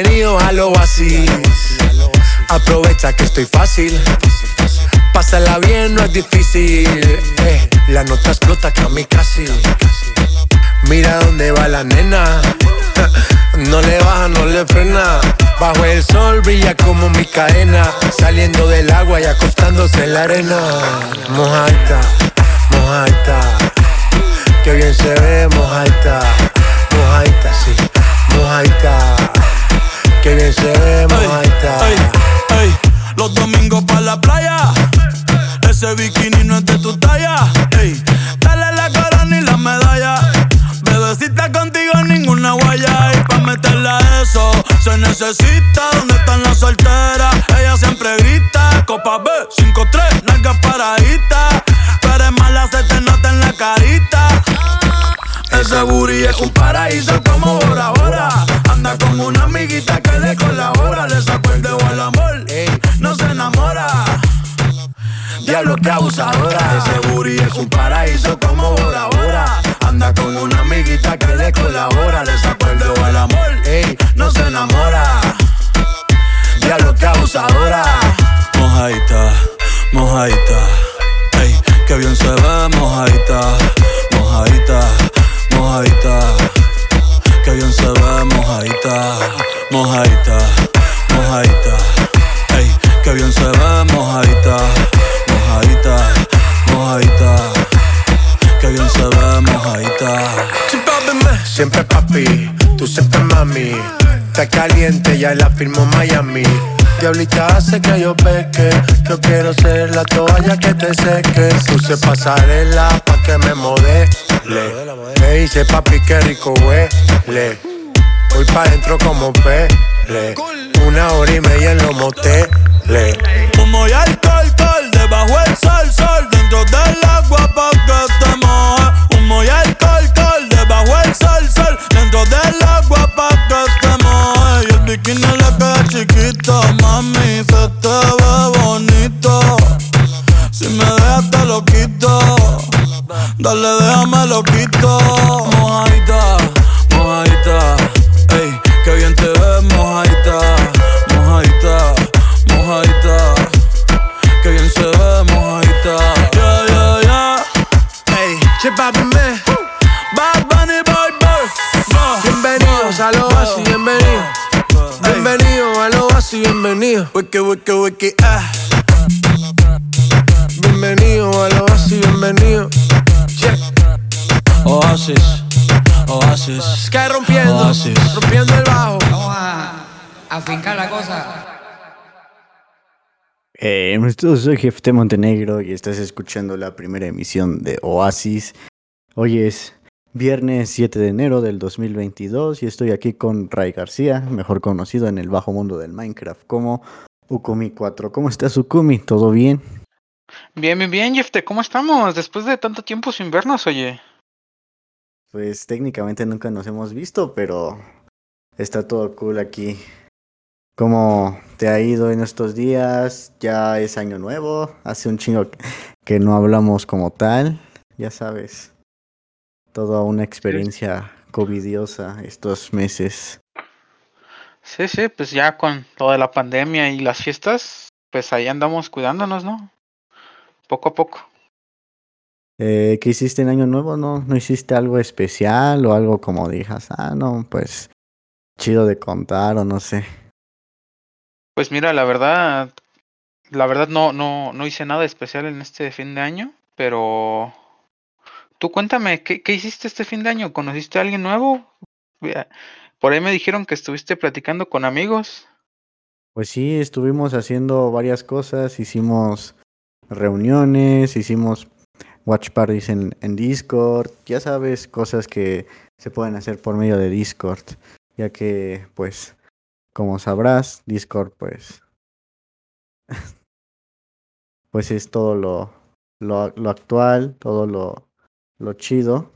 Bienvenido al oasis. Aprovecha que estoy fácil. Pásala bien, no es difícil. Eh, la nota explota casi. Mira dónde va la nena. No le baja, no le frena. Bajo el sol brilla como mi cadena. Saliendo del agua y acostándose en la arena. Mojaita, mojaita. Que bien se ve, mojaita. Mojaita, sí, mojaita. Que bien se ve, mojaita. Los domingos para la playa. Ese bikini no es de tu talla. Ey, dale la corona y la medalla. Bebecita contigo ninguna guaya. Y pa' meterle a eso se necesita. ¿Dónde están las solteras? Ella siempre grita. Copa B, 5-3, nalgas paraditas. Ese booty es un paraíso como Bora Bora. Anda con una amiguita que le colabora. Le sacó el dedo al amor, no se enamora. Diablo que abusadora. Ese booty es un paraíso como Bora Bora. Anda con una amiguita que le colabora. Le sacó el dedo al amor, no se enamora. Diablo que abusadora. Mojaita, mojaita. Ey, que bien se ve, mojaita, mojaita mojadita. Que bien se ve, mojadita, mojadita, mojadita. Ey, que bien se ve, mojadita, mojadita, mojadita. Que bien se ve, mojadita. Siempre papi, tú siempre mami. Está caliente, ya la firmó Miami. Diablita hace que yo peque. Yo quiero ser la toalla que te seque. Puse pasarela pa' que me modele. Me dice papi que rico huele. Voy pa' dentro como pele. Una hora y media en los moteles. Como ya alcohol, debajo el sol, sol. Dentro del agua Eh, soy Jefe Montenegro y estás escuchando la primera emisión de Oasis. Hoy es viernes 7 de enero del 2022 y estoy aquí con Ray García, mejor conocido en el bajo mundo del Minecraft como Ukumi 4. ¿Cómo estás Ukumi? ¿Todo bien? Bien, bien, bien, Jefte, ¿cómo estamos? Después de tanto tiempo sin vernos, oye. Pues técnicamente nunca nos hemos visto, pero está todo cool aquí. ¿Cómo te ha ido en estos días? Ya es año nuevo, hace un chingo que no hablamos como tal, ya sabes. Toda una experiencia covidiosa estos meses. Sí, sí, pues ya con lo de la pandemia y las fiestas, pues ahí andamos cuidándonos, ¿no? Poco a poco. Eh, ¿Qué hiciste en Año Nuevo? ¿No, ¿No hiciste algo especial o algo como dijas? Ah, no, pues chido de contar o no sé. Pues mira, la verdad, la verdad no, no, no hice nada especial en este fin de año, pero tú cuéntame, ¿qué, qué hiciste este fin de año? ¿Conociste a alguien nuevo? Por ahí me dijeron que estuviste platicando con amigos. Pues sí, estuvimos haciendo varias cosas, hicimos reuniones, hicimos watch parties en, en Discord, ya sabes, cosas que se pueden hacer por medio de Discord, ya que pues como sabrás, Discord pues pues es todo lo, lo, lo actual, todo lo, lo chido.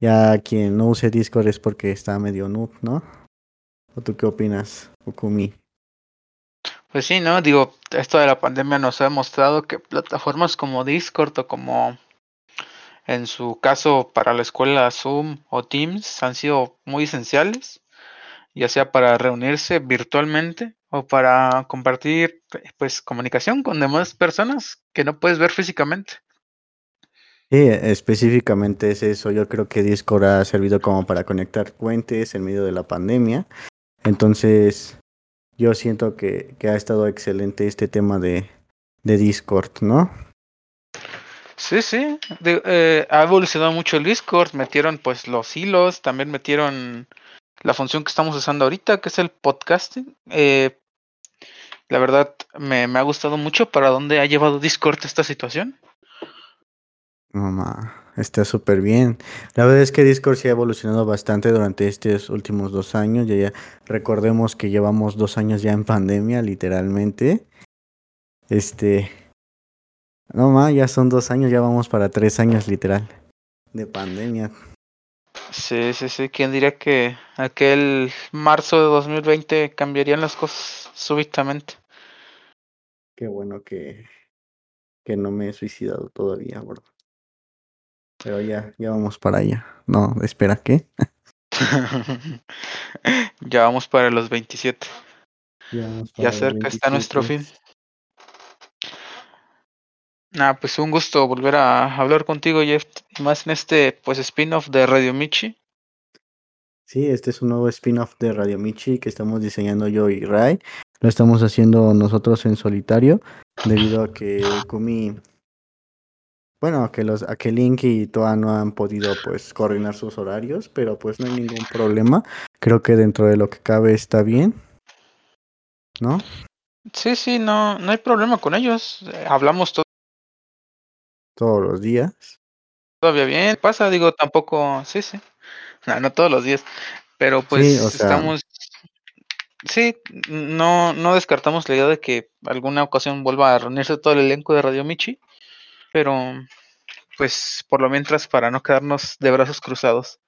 Ya quien no use Discord es porque está medio noob, ¿no? ¿O tú qué opinas, Ukumi? Pues sí, ¿no? Digo, esto de la pandemia nos ha demostrado que plataformas como Discord o como en su caso para la escuela Zoom o Teams han sido muy esenciales, ya sea para reunirse virtualmente o para compartir pues comunicación con demás personas que no puedes ver físicamente. Sí, específicamente es eso. Yo creo que Discord ha servido como para conectar puentes en medio de la pandemia. Entonces, yo siento que, que ha estado excelente este tema de, de Discord, ¿no? Sí, sí. De- eh, ha evolucionado mucho el Discord. Metieron pues los hilos, también metieron la función que estamos usando ahorita, que es el podcasting. Eh, la verdad, me, ha gustado mucho para dónde ha llevado Discord esta situación. Mamá, está súper bien. La verdad es que Discord sí ha evolucionado bastante durante estos últimos dos años. Ya, ya recordemos que llevamos dos años ya en pandemia, literalmente. Este, no más, ya son dos años, ya vamos para tres años literal de pandemia. Sí, sí, sí. ¿Quién diría que aquel marzo de 2020 cambiarían las cosas súbitamente? Qué bueno que, que no me he suicidado todavía, bro. Pero ya, ya vamos para allá. No, espera, ¿qué? ya vamos para los 27. Ya, vamos Ya para cerca está nuestro 27. fin. Nada, pues un gusto volver a hablar contigo, Jeff. Y más en este pues spin-off de Radio Michi. Sí, este es un nuevo spin-off de Radio Michi que estamos diseñando yo y Rai. Lo estamos haciendo nosotros en solitario, debido a que Kumi, bueno, a que los, a que Link y Toa no han podido pues coordinar sus horarios, pero pues no hay ningún problema. Creo que dentro de lo que cabe está bien, ¿no? Sí, sí, no, no hay problema con ellos. Eh, Hablamos to- Todos los días. todavía bien. Pasa, digo, tampoco, sí, sí. No, no todos los días. Pero pues o sea- estamos. Sí, no, no descartamos la idea de que alguna ocasión vuelva a reunirse todo el elenco de Radio Michi. Pero pues por lo mientras para no quedarnos de brazos cruzados.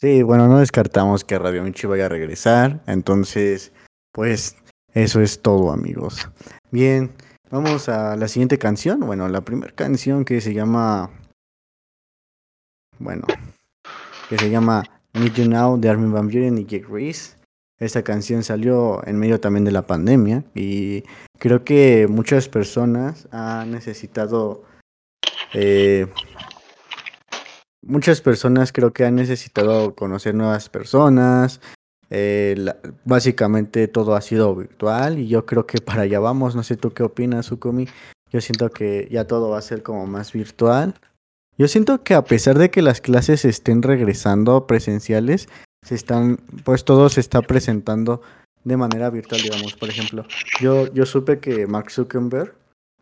Sí, bueno, no descartamos que Radio Michi vaya a regresar, entonces, pues eso es todo, amigos. Bien, vamos a la siguiente canción. Bueno, la primera canción que se llama, bueno, que se llama Need You Now de Armin Van Buren y Jake Reese. Esta canción salió en medio también de la pandemia y creo que muchas personas han necesitado eh, muchas personas creo que han necesitado conocer nuevas personas. Eh, básicamente todo ha sido virtual y yo creo que para allá vamos. No sé tú qué opinas, Sukumi. Yo siento que ya todo va a ser como más virtual. Yo siento que a pesar de que las clases estén regresando presenciales, se están, pues todo se está presentando de manera virtual, digamos. Por ejemplo, yo, yo supe que Mark Zuckerberg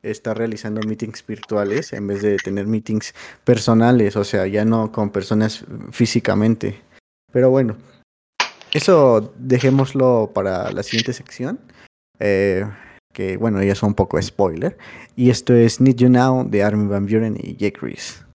está realizando meetings virtuales en vez de tener meetings personales, o sea, ya no con personas físicamente. Pero bueno, eso dejémoslo para la siguiente sección. eh, que bueno, ya es un poco spoiler. Y esto es Need You Now de Armin Van Buren y Jake Reese.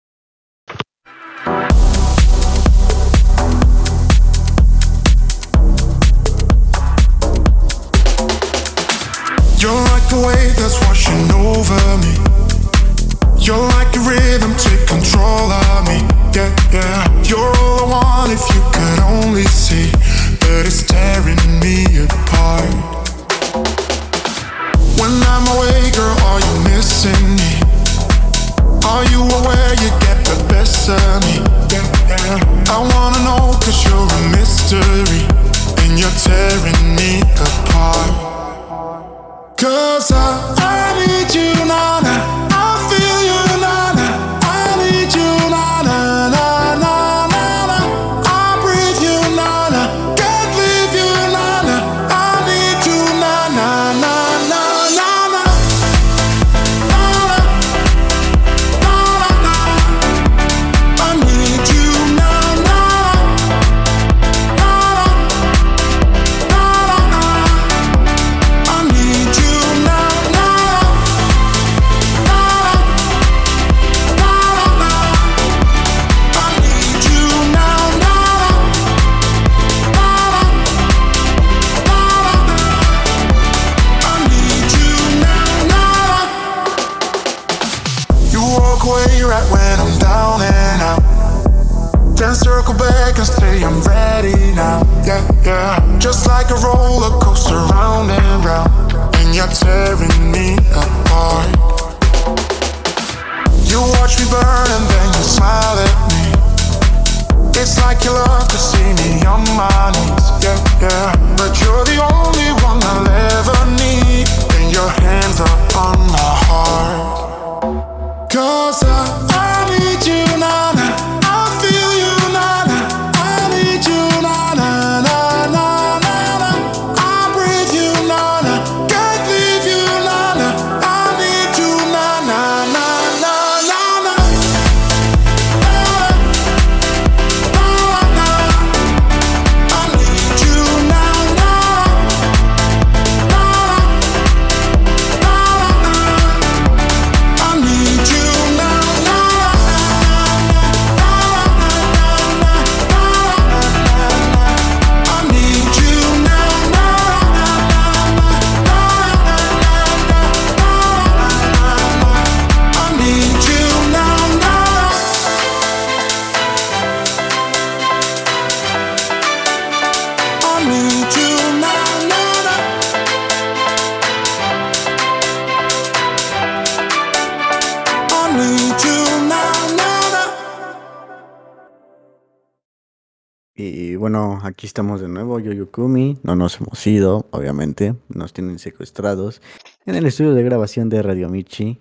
Bueno, aquí estamos de nuevo, yo Yukumi. No nos hemos ido, obviamente. Nos tienen secuestrados en el estudio de grabación de Radio Michi.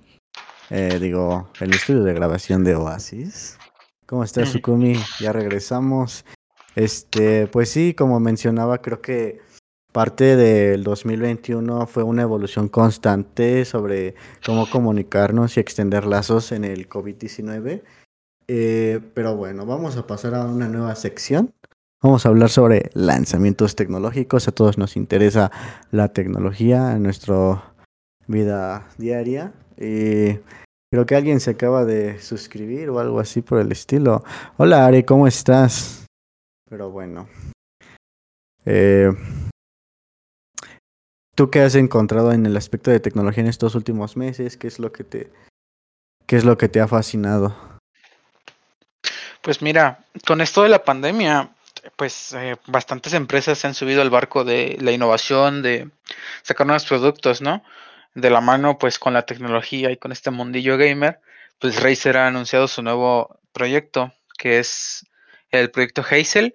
Eh, digo, el estudio de grabación de Oasis. ¿Cómo estás, Ujú. Yukumi? Ya regresamos. Este, pues sí, como mencionaba, creo que parte del 2021 fue una evolución constante sobre cómo comunicarnos y extender lazos en el COVID-19. Eh, pero bueno, vamos a pasar a una nueva sección. Vamos a hablar sobre lanzamientos tecnológicos. A todos nos interesa la tecnología en nuestra vida diaria. Y creo que alguien se acaba de suscribir o algo así por el estilo. Hola Ari, ¿cómo estás? Pero bueno. Eh, ¿Tú qué has encontrado en el aspecto de tecnología en estos últimos meses? ¿Qué es lo que te, qué es lo que te ha fascinado? Pues mira, con esto de la pandemia, pues eh, bastantes empresas se han subido al barco de la innovación, de sacar nuevos productos, ¿no? De la mano, pues con la tecnología y con este mundillo gamer, pues Razer ha anunciado su nuevo proyecto, que es el proyecto Hazel,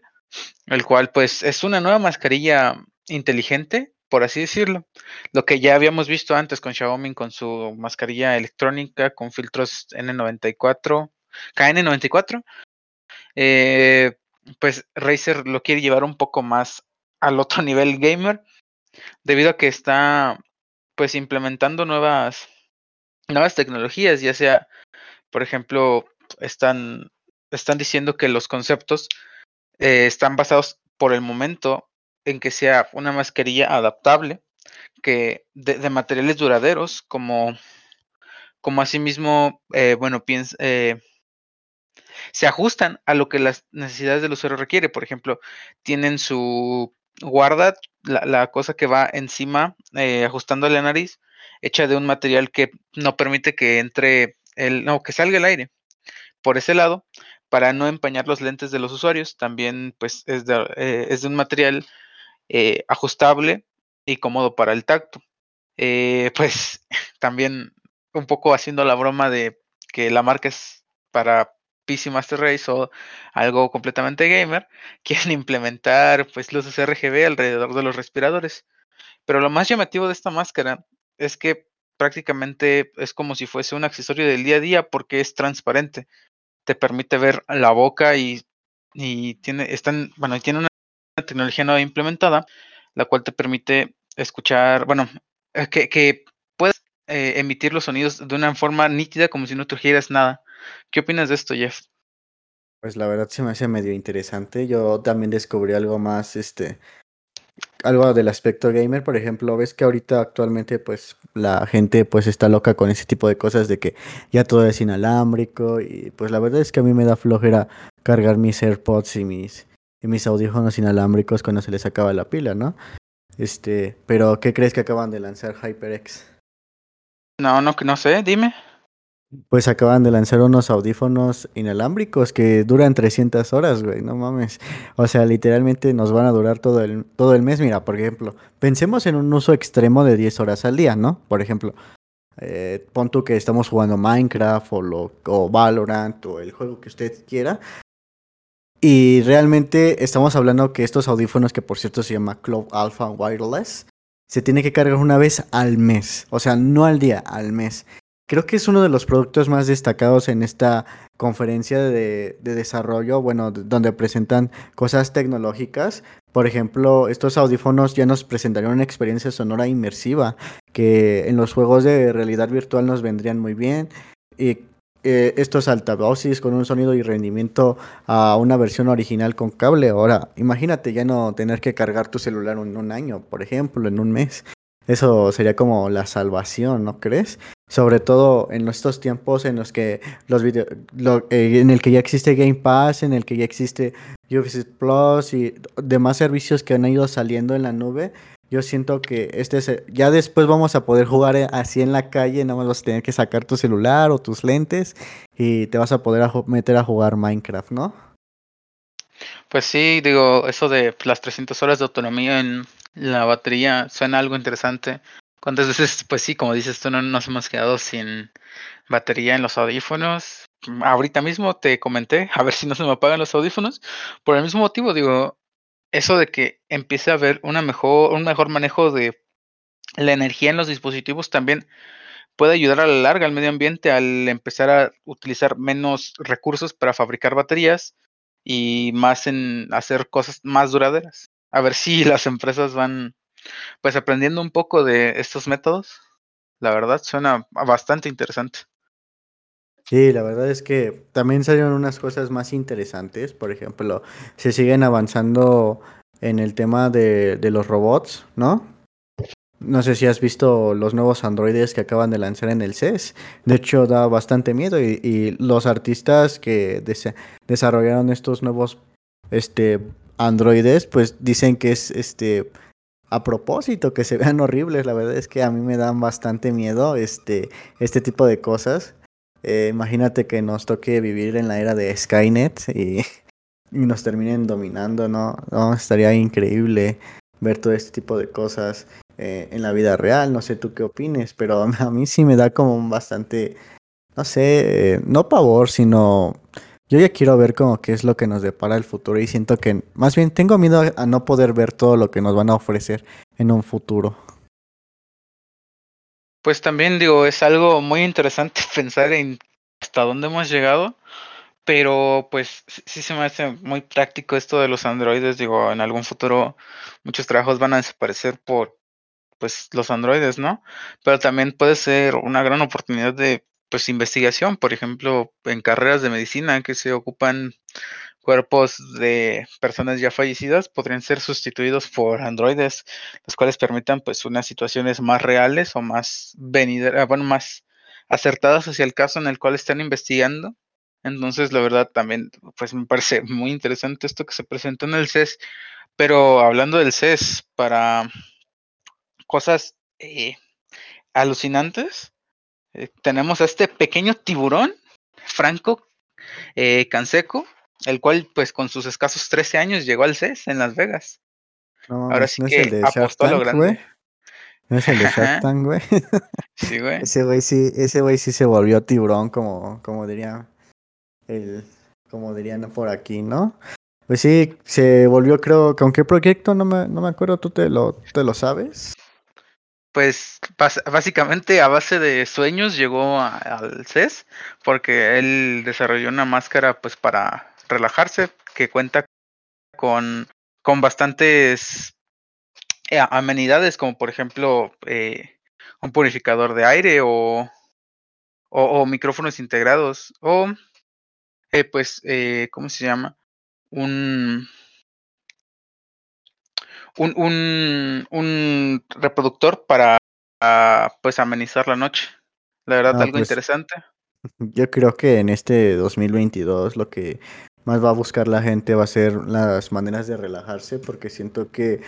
el cual pues es una nueva mascarilla inteligente, por así decirlo. Lo que ya habíamos visto antes con Xiaomi con su mascarilla electrónica con filtros N94, KN94, eh, pues Razer lo quiere llevar un poco más al otro nivel gamer, debido a que está pues implementando nuevas, nuevas tecnologías, ya sea, por ejemplo, están, están diciendo que los conceptos eh, están basados por el momento en que sea una mascarilla adaptable, que de, materiales duraderos, como, como asimismo, eh, bueno, piensa, eh, se ajustan a lo que las necesidades del usuario requiere. Por ejemplo, tienen su guarda, la, cosa que va encima, eh, ajustando la nariz, hecha de un material que no permite que entre el, no, que salga el aire. Por ese lado, para no empañar los lentes de los usuarios, también pues es de, eh, es de un material eh, ajustable y cómodo para el tacto. Eh, pues también un poco haciendo la broma de que la marca es para PC Master Race o algo completamente gamer, quieren implementar pues luces RGB alrededor de los respiradores. Pero lo más llamativo de esta máscara es que prácticamente es como si fuese un accesorio del día a día porque es transparente. Te permite ver la boca y, y tiene, están, bueno, tiene una tecnología nueva implementada, la cual te permite escuchar, bueno, eh, que, que puedes eh, emitir los sonidos de una forma nítida como si no trajeras nada. ¿Qué opinas de esto, Jeff? Pues la verdad se me hace medio interesante. Yo también descubrí algo más, este, algo del aspecto gamer, por ejemplo, ves que ahorita actualmente pues la gente pues está loca con ese tipo de cosas de que ya todo es inalámbrico y pues la verdad es que a mí me da flojera cargar mis AirPods y mis y mis audífonos inalámbricos cuando se les acaba la pila, ¿no? Este, pero ¿qué crees que acaban de lanzar HyperX? No, no, que no sé, dime. Pues acaban de lanzar unos audífonos inalámbricos que duran 300 horas, güey, no mames. O sea, literalmente nos van a durar todo el, todo el mes. Mira, por ejemplo, pensemos en un uso extremo de 10 horas al día, ¿no? Por ejemplo, eh, pon tú que estamos jugando Minecraft o, lo, o Valorant o el juego que usted quiera. Y realmente estamos hablando que estos audífonos, que por cierto se llama Club Alpha Wireless, se tiene que cargar una vez al mes. O sea, no al día, al mes. Creo que es uno de los productos más destacados en esta conferencia de, de desarrollo, bueno, donde presentan cosas tecnológicas. Por ejemplo, estos audífonos ya nos presentarían una experiencia sonora inmersiva que en los juegos de realidad virtual nos vendrían muy bien. Y eh, estos altavoces con un sonido y rendimiento a una versión original con cable. Ahora, imagínate ya no tener que cargar tu celular en un año, por ejemplo, en un mes. Eso sería como la salvación, ¿no crees? Sobre todo en estos tiempos en los que los video, eh, en el que ya existe Game Pass, en el que ya existe Ubisoft Plus y demás servicios que han ido saliendo en la nube. Yo siento que este es, ya después vamos a poder jugar eh, así en la calle, nada más vas a tener que sacar tu celular o tus lentes y te vas a poder meter a jugar Minecraft, ¿no? Pues sí, digo, eso de las 300 horas de autonomía en la batería suena algo interesante. ¿Cuántas veces, pues sí, como dices tú, no nos hemos quedado sin batería en los audífonos? Ahorita mismo te comenté, a ver si no se me apagan los audífonos. Por el mismo motivo, digo, eso de que empiece a haber una mejor, un mejor manejo de la energía en los dispositivos también puede ayudar a la larga al medio ambiente al empezar a utilizar menos recursos para fabricar baterías y más en hacer cosas más duraderas. A ver si las empresas van pues aprendiendo un poco de estos métodos. La verdad suena bastante interesante. Sí, la verdad es que también salieron unas cosas más interesantes. Por ejemplo, se siguen avanzando en el tema de, los robots, ¿no? No sé si has visto los nuevos androides que acaban de lanzar en el CES. De hecho, da bastante miedo y, y los artistas que desarrollaron estos nuevos este, androides, pues dicen que es este a propósito, que se vean horribles. La verdad es que a mí me dan bastante miedo este, este tipo de cosas. Eh, imagínate que nos toque vivir en la era de Skynet y, y nos terminen dominando, ¿no? ¿no? Estaría increíble ver todo este tipo de cosas eh, en la vida real. No sé tú qué opines, pero a mí sí me da como bastante, no sé, eh, no pavor, sino yo ya quiero ver como qué es lo que nos depara el futuro y siento que más bien tengo miedo a no poder ver todo lo que nos van a ofrecer en un futuro. Pues también digo, es algo muy interesante pensar en hasta dónde hemos llegado, pero pues sí se me hace muy práctico esto de los androides, digo, en algún futuro muchos trabajos van a desaparecer por pues los androides, ¿no? Pero también puede ser una gran oportunidad de pues investigación, por ejemplo, en carreras de medicina que se ocupan cuerpos de personas ya fallecidas podrían ser sustituidos por androides, los cuales permitan pues unas situaciones más reales o más venideras, ah, bueno, más acertadas hacia el caso en el cual están investigando. Entonces, la verdad, también, pues me parece muy interesante esto que se presentó en el CES. Pero hablando del CES, para cosas eh, alucinantes. Eh, tenemos a este pequeño tiburón, Franco eh, Canseco, el cual pues con sus escasos 13 años llegó al CES en Las Vegas. No, Ahora sí no que es el de apostó a lo Tank, grande. güey. No es el de. Shark Tank, güey. Sí, güey. Ese güey sí, ese güey sí se volvió tiburón, como, como diría el, como dirían por aquí, ¿no? Pues sí, se volvió, creo, ¿con qué proyecto? No me, no me acuerdo, ¿tú te lo, te lo sabes? Pues básicamente a base de sueños llegó al CES porque él desarrolló una máscara pues para relajarse que cuenta con, con bastantes eh, amenidades como por ejemplo eh, un purificador de aire o, o, o micrófonos integrados o eh, pues eh, ¿cómo se llama? Un, un, un, un reproductor para ah, pues amenizar la noche. La verdad, No, algo pues interesante. yo creo que en este 2022 lo que más va a buscar la gente va a ser las maneras de relajarse, porque siento que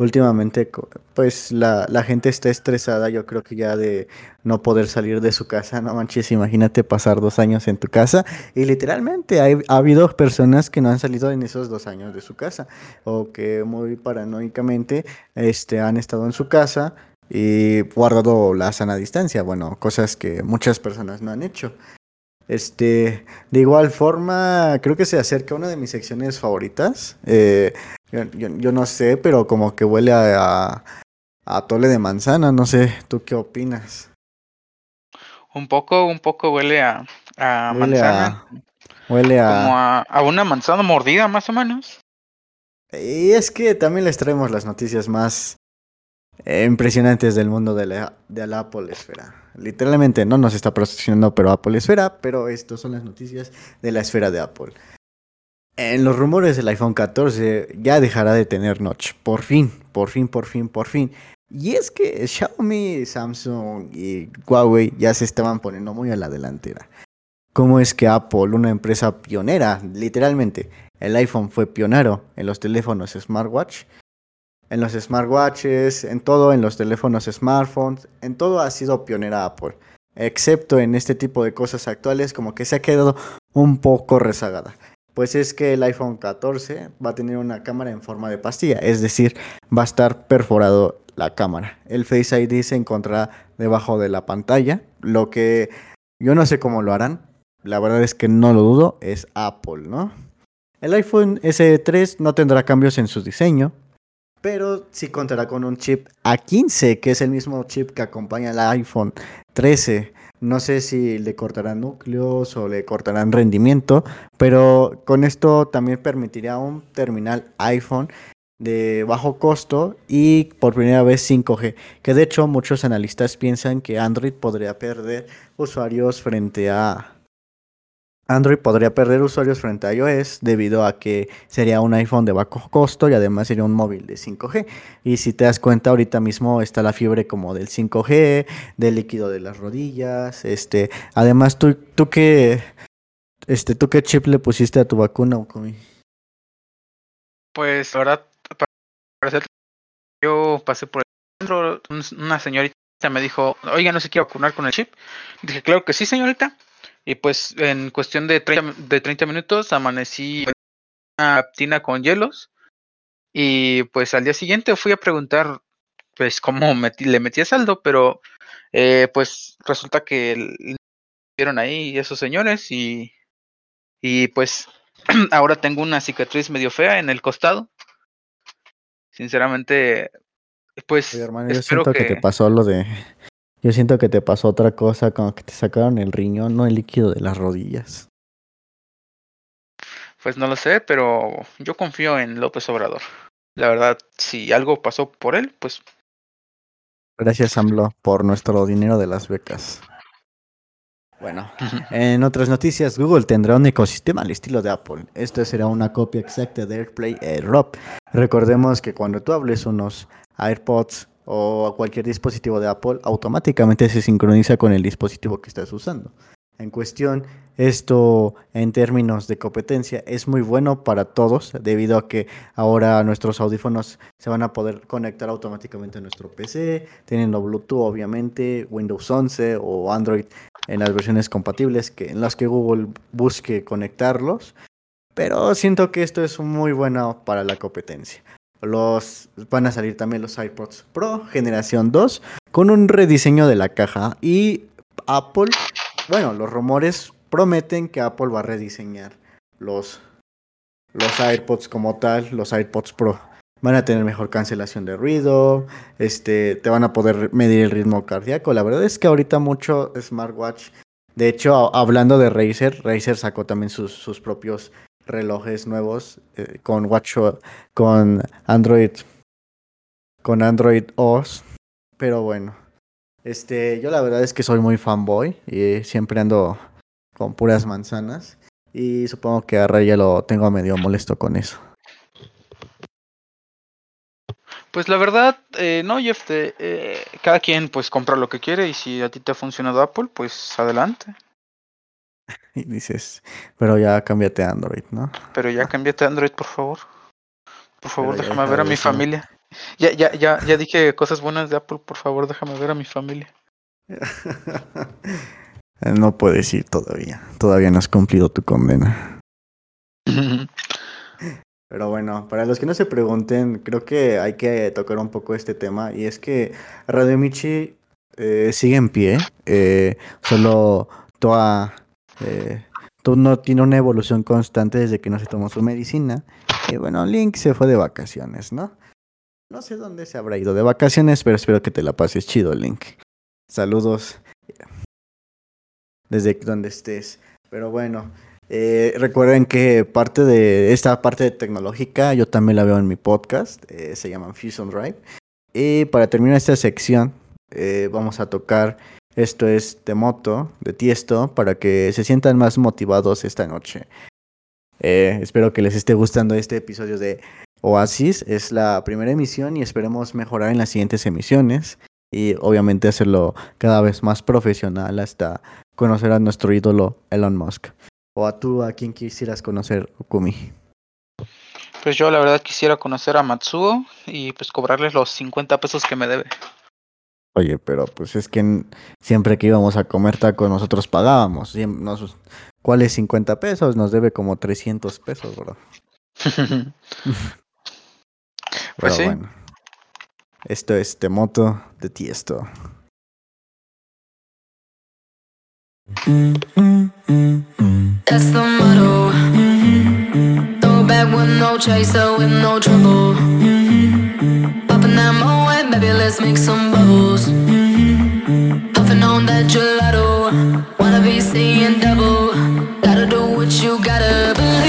últimamente, pues la, la gente está estresada, yo creo que ya de no poder salir de su casa, no manches, imagínate pasar dos años en tu casa y literalmente hay- ha habido personas que no han salido en esos dos años de su casa o que muy paranoicamente este, han estado en su casa y guardado la sana distancia, bueno, cosas que muchas personas no han hecho. Este, de igual forma, creo que se acerca una de mis secciones favoritas. Eh, yo, yo- yo no sé, pero como que huele a, a, a tole de manzana, no sé, ¿tú qué opinas? Un poco, un poco huele a, a Huele manzana. a, huele Como a... a, a una manzana mordida, más o menos. Y es que también les traemos las noticias más eh, impresionantes del mundo de la, de Apple Esfera. Literalmente no nos está patrocinando, pero Apple Esfera, pero estas son las noticias de la esfera de Apple. En los rumores del iPhone 14 ya dejará de tener notch. Por fin, por fin, por fin, por fin. Y es que Xiaomi, Samsung y Huawei ya se estaban poniendo muy a la delantera. ¿Cómo es que Apple, una empresa pionera, literalmente, el iPhone fue pionero en los teléfonos smartwatch, en los smartwatches, en todo, en los teléfonos smartphones, en todo ha sido pionera Apple, excepto en este tipo de cosas actuales como que se ha quedado un poco rezagada. Pues es que el iPhone 14 va a tener una cámara en forma de pastilla, es decir, va a estar perforado la cámara. El Face ID se encontrará debajo de la pantalla, lo que yo no sé cómo lo harán, la verdad es que no lo dudo, es Apple, ¿no? El iPhone SE3 no tendrá cambios en su diseño, pero sí contará con un chip A15, que es el mismo chip que acompaña al iPhone 13. No sé si le cortarán núcleos o le cortarán rendimiento, pero con esto también permitirá un terminal iPhone de bajo costo y por primera vez 5G, que de hecho muchos analistas piensan que Android podría perder usuarios frente a Android podría perder usuarios frente a iOS debido a que sería un iPhone de bajo costo y además sería un móvil de 5G. Y si te das cuenta, ahorita mismo está la fiebre como del 5G, del líquido de las rodillas. Este, además, tú, tú qué, este, tú qué chip le pusiste a tu vacuna, Okumi? Pues, verdad, para yo pasé por el centro, un- una señorita me dijo, oiga, ¿no se quiere vacunar con el chip? Dije, claro que sí, señorita. Y pues en cuestión de 30, de 30 minutos amanecí en una tina con hielos. Y pues al día siguiente fui a preguntar, pues, cómo metí- le metía saldo, pero eh, pues resulta que vieron ahí esos señores y, y pues ahora tengo una cicatriz medio fea en el costado. Sinceramente, pues Oye, hermano, yo espero siento que... que, te pasó lo de... Yo siento que te pasó otra cosa, como que te sacaron el riñón, no el líquido de las rodillas. pues no lo sé, pero yo confío en López Obrador. La verdad, si algo pasó por él, pues Gracias, AMLO, por nuestro dinero de las becas. Bueno, en otras noticias, Google tendrá un ecosistema al estilo de Apple. Esto será una copia exacta de AirPlay AirDrop. Recordemos que cuando tú hables unos AirPods o cualquier dispositivo de Apple, automáticamente se sincroniza con el dispositivo que estás usando. En cuestión, esto en términos de competencia es muy bueno para todos debido a que ahora nuestros audífonos se van a poder conectar automáticamente a nuestro PC, teniendo Bluetooth obviamente, Windows 11 o Android en las versiones compatibles que, en las que Google busque conectarlos. Pero siento que esto es muy bueno para la competencia. Los van a salir también los iPods Pro generación 2 con un rediseño de la caja y Apple, bueno, los rumores prometen que Apple va a rediseñar los los AirPods como tal, los AirPods Pro. Van a tener mejor cancelación de ruido, este, te van a poder medir el ritmo cardíaco. La verdad es que ahorita mucho smartwatch. De hecho, hablando de Razer, Razer sacó también sus, sus propios relojes nuevos eh, con Watch con Android con Android OS. Pero bueno, este, yo la verdad es que soy muy fanboy y siempre ando con puras manzanas y supongo que a Ray ya lo tengo medio molesto con eso. Pues la verdad, eh, no, Jeff, te- eh, cada quien pues compra lo que quiere y si a ti te ha funcionado Apple, pues adelante. Y dices, pero ya cámbiate a Android, ¿no? Pero ya cámbiate a Android, por favor. Por favor, Pero déjame ver a mi familia. Ya, ya, ya, ya dije cosas buenas de Apple, por favor, déjame ver a mi familia. no puedes ir todavía. Todavía no has cumplido tu condena. Pero bueno, para los que no se pregunten, creo que hay que tocar un poco este tema. Y es que Radio Michi eh, sigue en pie. Eh, solo toda, eh, no tiene una evolución constante desde que no se tomó su medicina. Y bueno, Link se fue de vacaciones, ¿no? No sé dónde se habrá ido de vacaciones, pero espero que te la pases chido, Link. Saludos desde donde estés. Pero bueno, eh, recuerden que parte de esta parte tecnológica yo también la veo en mi podcast, eh, se llama Fusion Drive. Y para terminar esta sección, eh, vamos a tocar esto es de moto, de tiesto, para que se sientan más motivados esta noche. espero que les esté gustando este episodio de Oasis. Es la primera emisión y esperemos mejorar en las siguientes emisiones. Y obviamente hacerlo cada vez más profesional hasta conocer a nuestro ídolo Elon Musk. ¿O a tú, a quién quisieras conocer, Okumi? Pues yo la verdad quisiera conocer a Matsuo y pues cobrarles los 50 pesos que me debe. Oye, pero pues es que siempre que íbamos a comer taco nosotros pagábamos. ¿Cuáles 50 pesos? Nos debe como 300 pesos, bro. pues sí. Esto es Temoto de Tiesto. That's the motto. Throw back with no chaser, with no trouble. Let's make some bubbles. Puffing on that gelato, wanna be seeing double. Gotta do what you gotta believe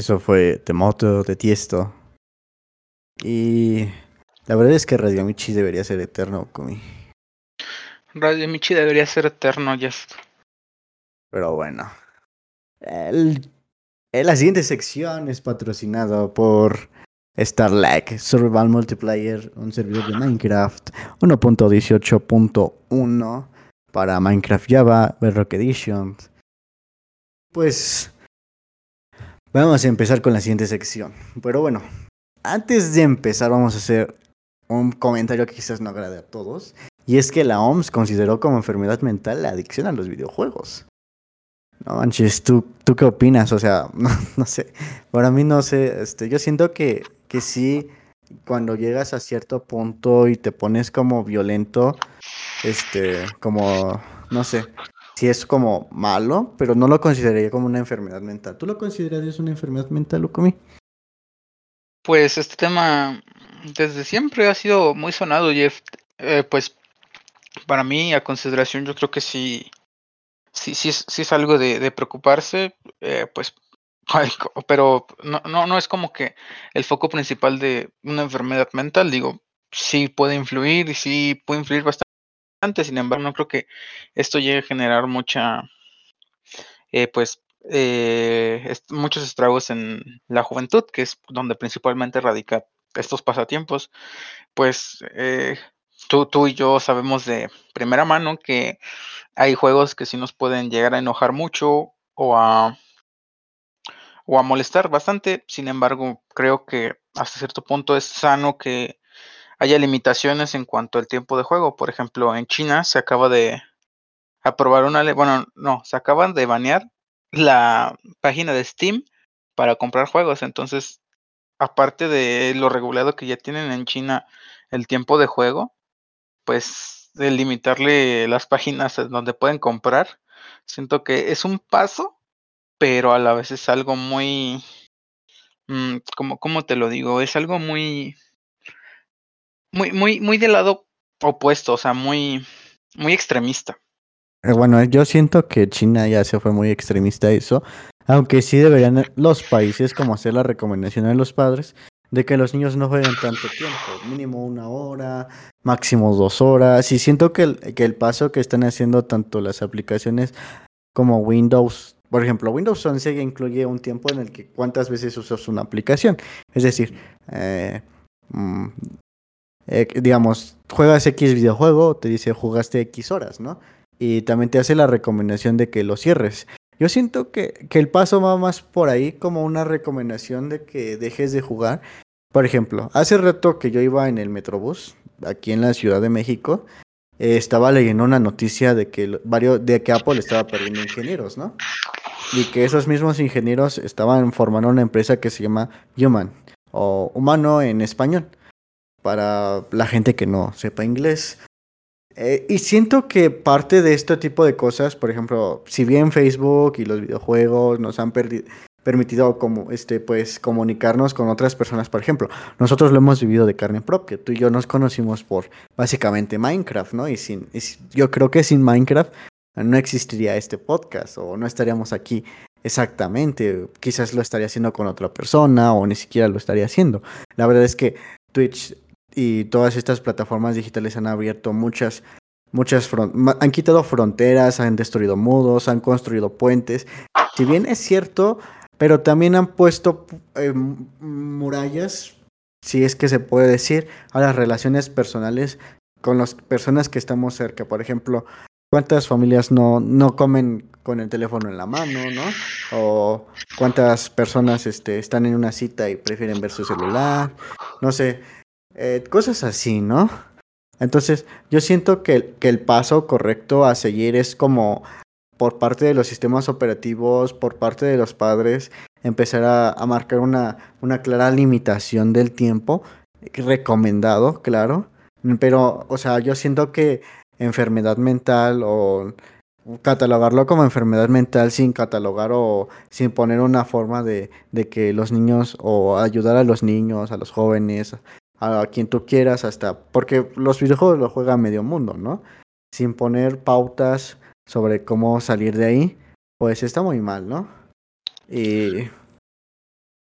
Eso fue Temoto de Tiesto. Y la verdad es que Radio Michi debería ser eterno, Okumi. Radio Michi debería ser eterno, ya. Pero bueno. El, el- la siguiente sección es patrocinado por Starlag, Survival Multiplayer, un servidor de Minecraft 1.18.1 para Minecraft Java, Bedrock Edition. Pues vamos a empezar con la siguiente sección. Pero bueno, antes de empezar vamos a hacer un comentario que quizás no agrade a todos. Y es que la OMS consideró como enfermedad mental la adicción a los videojuegos. No manches, ¿tú, ¿tú qué opinas? O sea, no, no sé. Para mí no sé, este, yo siento que, que sí, cuando llegas a cierto punto y te pones como violento, este, como, no sé, si es como malo, pero no lo consideraría como una enfermedad mental. ¿Tú lo considerarías una enfermedad mental, Lukumi? Pues este tema desde siempre ha sido muy sonado, Jeff. Eh, pues para mí, a consideración, yo creo que sí, sí, sí, es, sí algo de, preocuparse, eh, pues, pero no, no, no es como que el foco principal de una enfermedad mental, digo, sí puede influir y sí puede influir bastante, sin embargo, no creo que esto llegue a generar mucha, eh, pues, eh, muchos estragos en la juventud, que es donde principalmente radica estos pasatiempos. Pues eh, tú, tú y yo sabemos de primera mano que hay juegos que sí nos pueden llegar a enojar mucho o a, o a molestar bastante. Sin embargo, creo que hasta cierto punto es sano que haya limitaciones en cuanto al tiempo de juego. Por ejemplo, en China se acaba de aprobar una ley, bueno, no, se acaban de banear la página de Steam para comprar juegos. Entonces, aparte de lo regulado que ya tienen en China el tiempo de juego, pues de limitarle las páginas donde pueden comprar, siento que es un paso, pero a la vez es algo muy, mm, como, ¿cómo te lo digo? Es algo muy, muy, muy, muy del lado opuesto, o sea, muy, muy extremista. Eh, Bueno, yo siento que China ya se fue muy extremista eso, aunque sí deberían eh, los países como hacer la recomendación a los padres de que los niños no jueguen tanto tiempo, mínimo una hora, máximo dos horas, y siento que el, que el paso que están haciendo tanto las aplicaciones como Windows, por ejemplo, Windows 11 ya incluye un tiempo en el que cuántas veces usas una aplicación, es decir, eh, mm, eh, digamos, juegas X videojuego, te dice jugaste X horas, ¿no? y también te hace la recomendación de que lo cierres. Yo siento que, que el paso va más por ahí como una recomendación de que dejes de jugar. Por ejemplo, hace rato que yo iba en el Metrobús, aquí en la Ciudad de México, eh, estaba leyendo una noticia de que varios, de que Apple estaba perdiendo ingenieros, ¿no? Y que esos mismos ingenieros estaban formando una empresa que se llama Human, o humano en español, para la gente que no sepa inglés. Eh, y siento que parte de este tipo de cosas, por ejemplo, si bien Facebook y los videojuegos nos han permitido como este pues comunicarnos con otras personas, por ejemplo, nosotros lo hemos vivido de carne propia. Tú y yo nos conocimos por básicamente Minecraft, ¿no? Y sin y yo creo que sin Minecraft no existiría este podcast o no estaríamos aquí exactamente. Quizás lo estaría haciendo con otra persona o ni siquiera lo estaría haciendo. La verdad es que Twitch y todas estas plataformas digitales han abierto muchas, muchas fron- han quitado fronteras, han destruido muros, han construido puentes. Si bien es cierto, pero también han puesto eh, murallas, si es que se puede decir, a las relaciones personales con las personas que estamos cerca. Por ejemplo, ¿cuántas familias no, no comen con el teléfono en la mano, no? O cuántas personas este, están en una cita y prefieren ver su celular. No sé, eh, cosas así, ¿no? Entonces, yo siento que, el- paso correcto a seguir es como por parte de los sistemas operativos, por parte de los padres, empezar a, marcar una, clara limitación del tiempo, recomendado, claro, pero, o sea, yo siento que enfermedad mental o catalogarlo como enfermedad mental sin catalogar o sin poner una forma de que los niños o ayudar a los niños, a los jóvenes, a quien tú quieras, hasta porque los videojuegos lo juega medio mundo, ¿no? Sin poner pautas sobre cómo salir de ahí, pues está muy mal, ¿no? Y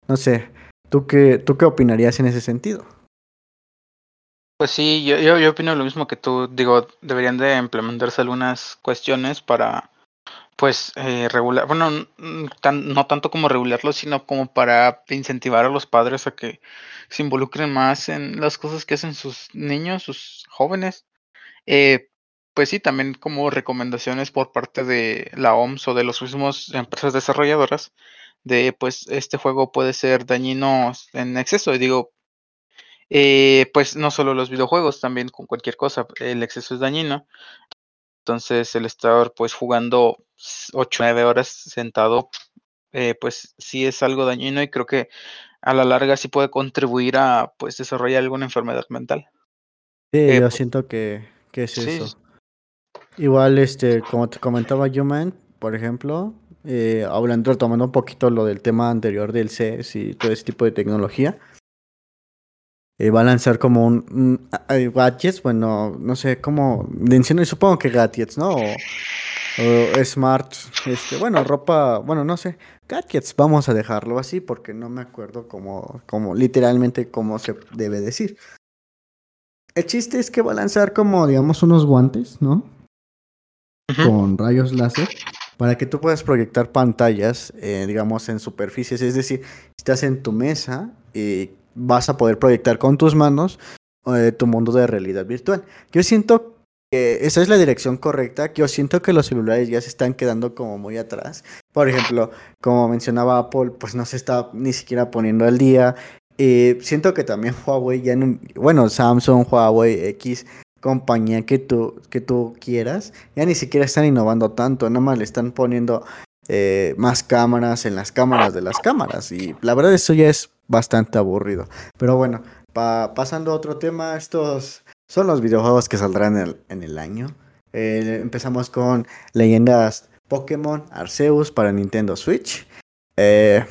no sé, ¿tú qué, tú qué opinarías en ese sentido? Pues sí, yo, yo, opino lo mismo que tú. Digo, deberían de implementarse algunas cuestiones para, pues, eh, regular, bueno, no tanto como regularlo, sino como para incentivar a los padres a que se involucren más en las cosas que hacen sus niños, sus jóvenes. Eh, pues sí, también como recomendaciones por parte de la OMS o de los mismos empresas desarrolladoras de, pues, este juego puede ser dañino en exceso. Y digo, eh, pues no solo los videojuegos, también con cualquier cosa, el exceso es dañino. Entonces el estar pues jugando 8 9 horas sentado, eh, pues sí es algo dañino y creo que a la larga sí puede contribuir a pues desarrollar alguna enfermedad mental. Sí, Eh, yo pues, siento que, que es sí, eso. Igual, este, como te comentaba Human, por ejemplo, eh, hablando, retomando un poquito lo del tema anterior del CES y todo ese tipo de tecnología, eh, va a lanzar como un, a- gadgets, bueno, no sé cómo, menciono, supongo que gadgets, ¿no? O, o smart, este, bueno, ropa, bueno, no sé, gadgets, vamos a dejarlo así porque no me acuerdo cómo, cómo literalmente cómo se debe decir. El chiste es que va a lanzar como, digamos, unos guantes, ¿no? Con rayos láser para que tú puedas proyectar pantallas, eh, digamos, en superficies. Es decir, estás en tu mesa y vas a poder proyectar con tus manos eh, tu mundo de realidad virtual. Yo siento que esa es la dirección correcta. Yo siento que los celulares ya se están quedando como muy atrás. Por ejemplo, como mencionaba Apple, pues no se está ni siquiera poniendo al día. Eh, siento que también Huawei ya no, bueno, Samsung, Huawei, X, compañía que tú, que tú quieras, ya ni siquiera están innovando tanto, nada más le están poniendo eh, más cámaras en las cámaras de las cámaras y la verdad eso ya es bastante aburrido. Pero bueno, pa- pasando a otro tema, estos son los videojuegos que saldrán en el, en el año. Eh, empezamos con leyendas Pokémon Arceus para Nintendo Switch. Eh,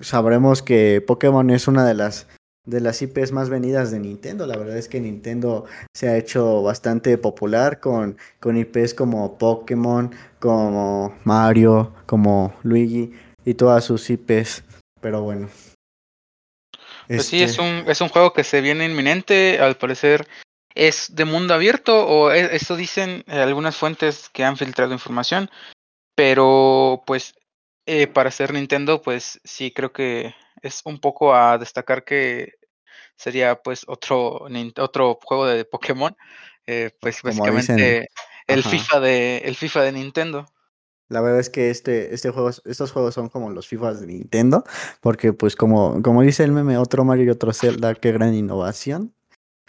sabremos que Pokémon es una de las de las IPs más venidas de Nintendo. La verdad es que Nintendo se ha hecho bastante popular con, con IPs como Pokémon, como Mario, como Luigi y todas sus IPs. Pero bueno. Pues sí, es Este, un, es un juego que se viene inminente, al parecer es de mundo abierto, o e- eso dicen eh, algunas fuentes que han filtrado información, pero pues eh, para ser Nintendo, pues sí creo que es un poco a destacar que sería pues otro, otro juego de Pokémon, eh, pues básicamente el. FIFA de, el FIFA de Nintendo. La verdad es que este, este juego, estos juegos son como los FIFAs de Nintendo, porque pues como, como dice el meme, otro Mario y otro Zelda, qué gran innovación.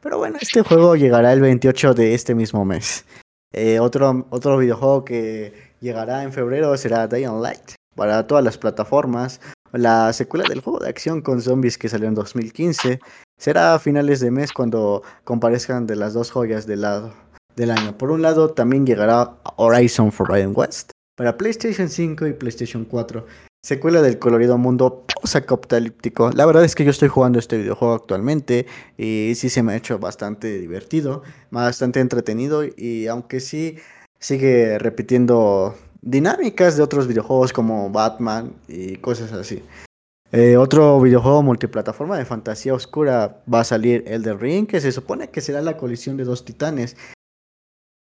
Pero bueno, este juego llegará el 28 de este mismo mes. Eh, otro, otro videojuego que llegará en febrero será Dying Light para todas las plataformas. La secuela del juego de acción con zombies que salió en 2015 será a finales de mes cuando comparezcan de las dos joyas del lado del año. Por un lado, también llegará Horizon Forbidden West para PlayStation 5 y PlayStation 4. Secuela del colorido mundo post-apocalíptico. La verdad es que yo estoy jugando este videojuego actualmente y sí se me ha hecho bastante divertido, bastante entretenido y aunque sí sigue repitiendo dinámicas de otros videojuegos como Batman y cosas así. Eh, otro videojuego multiplataforma de fantasía oscura va a salir Elden Ring, que se supone que será la colisión de dos titanes.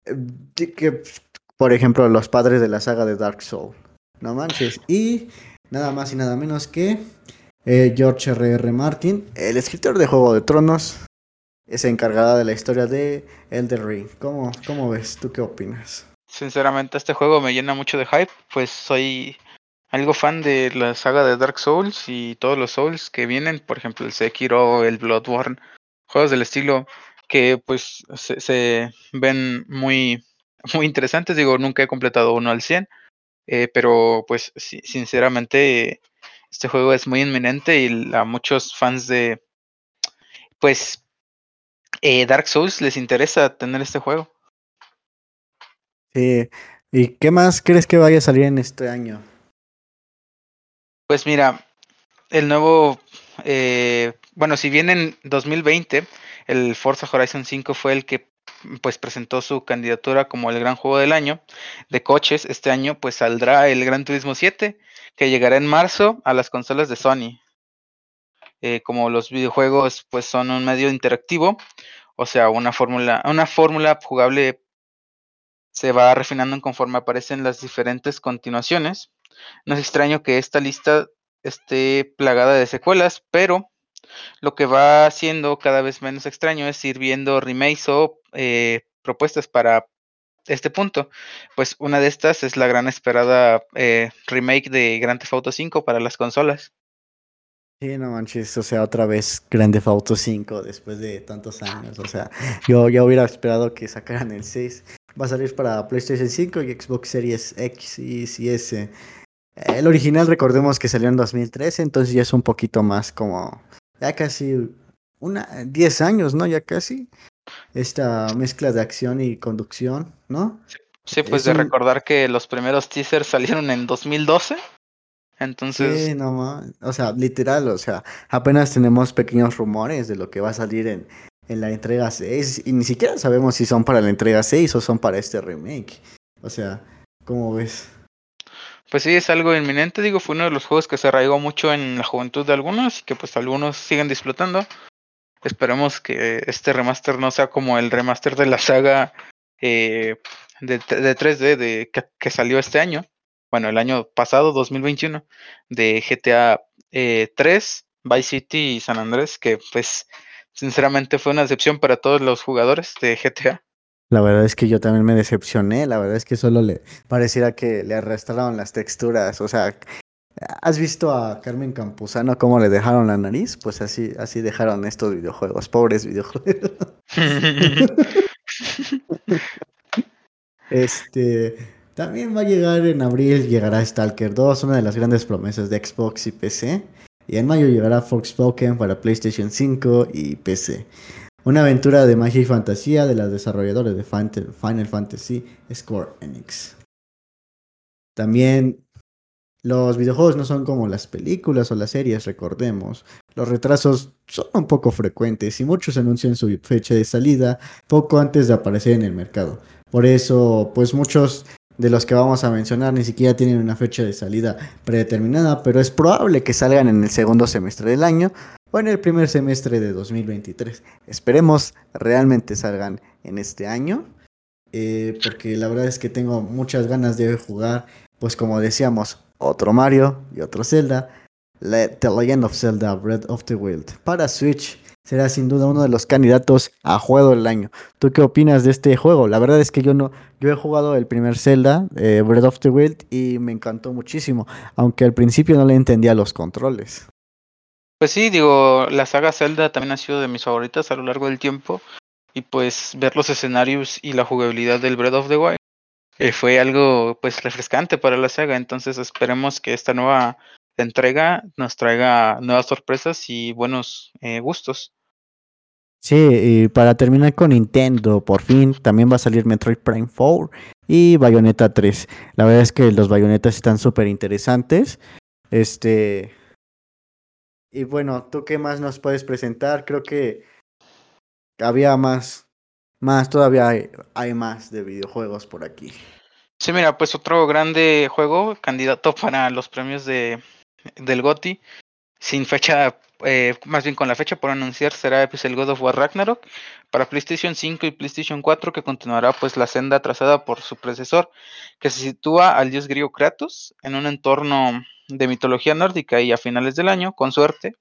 Eh, de que, por ejemplo, los padres de la saga de Dark Souls. No manches. Y nada más y nada menos que eh, George R.R. Martin, el escritor de Juego de Tronos, es encargada de la historia de Elden Ring. ¿Cómo, cómo ves? ¿Tú qué opinas? Sinceramente, este juego me llena mucho de hype, pues soy algo fan de la saga de Dark Souls y todos los Souls que vienen, por ejemplo, el Sekiro, el Bloodborne, juegos del estilo que pues se, ven muy, muy interesantes. Digo, nunca he completado uno al 100, eh, pero pues sinceramente este juego es muy inminente y a muchos fans de pues eh, Dark Souls les interesa tener este juego. Sí. ¿Y qué más crees que vaya a salir en este año? Pues mira, el nuevo, eh, bueno, si bien en 2020 el Forza Horizon 5 fue el que pues presentó su candidatura como el gran juego del año de coches, este año pues saldrá el Gran Turismo 7 que llegará en marzo a las consolas de Sony. Eh, como los videojuegos pues son un medio interactivo, o sea, una fórmula, una fórmula jugable se va refinando conforme aparecen las diferentes continuaciones. No es extraño que esta lista esté plagada de secuelas, pero lo que va haciendo cada vez menos extraño es ir viendo remakes o eh, propuestas para este punto. Pues una de estas es la gran esperada eh, remake de Grand Theft Auto 5 para las consolas. Sí, no manches, o sea, otra vez Grand Theft Auto 5 después de tantos años, o sea, yo ya hubiera esperado que sacaran el 6. va a salir para PlayStation 5 y Xbox Series X y S. El original recordemos que salió en 2013, entonces ya es un poquito más como ya casi una 10 años, ¿no? Ya casi esta mezcla de acción y conducción, ¿no? Sí, pues Es de un- recordar que los primeros teasers salieron en 2012. Entonces, Sí, no ma- O sea, literal, o sea, apenas tenemos pequeños rumores de lo que va a salir en, en la entrega 6 y ni siquiera sabemos si son para la entrega 6 o son para este remake. O sea, ¿cómo ves? pues sí, es algo inminente. Digo, fue uno de los juegos que se arraigó mucho en la juventud de algunos y que pues algunos siguen disfrutando. Esperemos que este remaster no sea como el remaster de la saga eh, de, de 3D de, que, que salió este año. Bueno, el año pasado, 2021, de GTA eh, 3, Vice City y San Andrés, que pues sinceramente fue una decepción para todos los jugadores de GTA. La verdad es que yo también me decepcioné, la verdad es que solo le pareciera que le arrastraron las texturas, o sea, ¿has visto a Carmen Campuzano cómo le dejaron la nariz? Pues así, así dejaron estos videojuegos, pobres videojuegos. Este, también va a llegar en abril, llegará Stalker 2, una de las grandes promesas de Xbox y PC. Y en mayo llegará Forspoken para PlayStation 5 y PC. Una aventura de magia y fantasía de las desarrolladoras de Final Fantasy Square Enix. También los videojuegos no son como las películas o las series, recordemos. Los retrasos son un poco frecuentes y muchos anuncian su fecha de salida poco antes de aparecer en el mercado. Por eso, pues muchos de los que vamos a mencionar ni siquiera tienen una fecha de salida predeterminada, pero es probable que salgan en el segundo semestre del año o en el primer semestre de 2023. Esperemos realmente salgan en este año, eh, porque la verdad es que tengo muchas ganas de jugar, pues como decíamos, otro Mario y otro Zelda, The Legend of Zelda Breath of the Wild para Switch. Será sin duda uno de los candidatos a juego del año. ¿Tú qué opinas de este juego? La verdad es que yo no, yo he jugado el primer Zelda, eh, Breath of the Wild, y me encantó muchísimo, aunque al principio no le entendía los controles. Pues sí, digo, la saga Zelda también ha sido de mis favoritas a lo largo del tiempo. Y pues ver los escenarios y la jugabilidad del Breath of the Wild eh, fue algo pues refrescante para la saga. Entonces esperemos que esta nueva entrega nos traiga nuevas sorpresas y buenos eh, gustos. Sí, y para terminar con Nintendo, por fin también va a salir Metroid Prime 4 y Bayonetta 3. La verdad es que los Bayonetas están súper interesantes. Este. Y bueno, ¿tú qué más nos puedes presentar? Creo que había más. Más, todavía hay, hay más de videojuegos por aquí. Sí, mira, pues otro grande juego, candidato para los premios de del GOTY, sin fecha, eh, más bien con la fecha por anunciar, será pues, el God of War Ragnarok para PlayStation 5 y PlayStation 4, que continuará pues la senda trazada por su predecesor, que se sitúa al dios griego Kratos en un entorno de mitología nórdica y a finales del año, con suerte,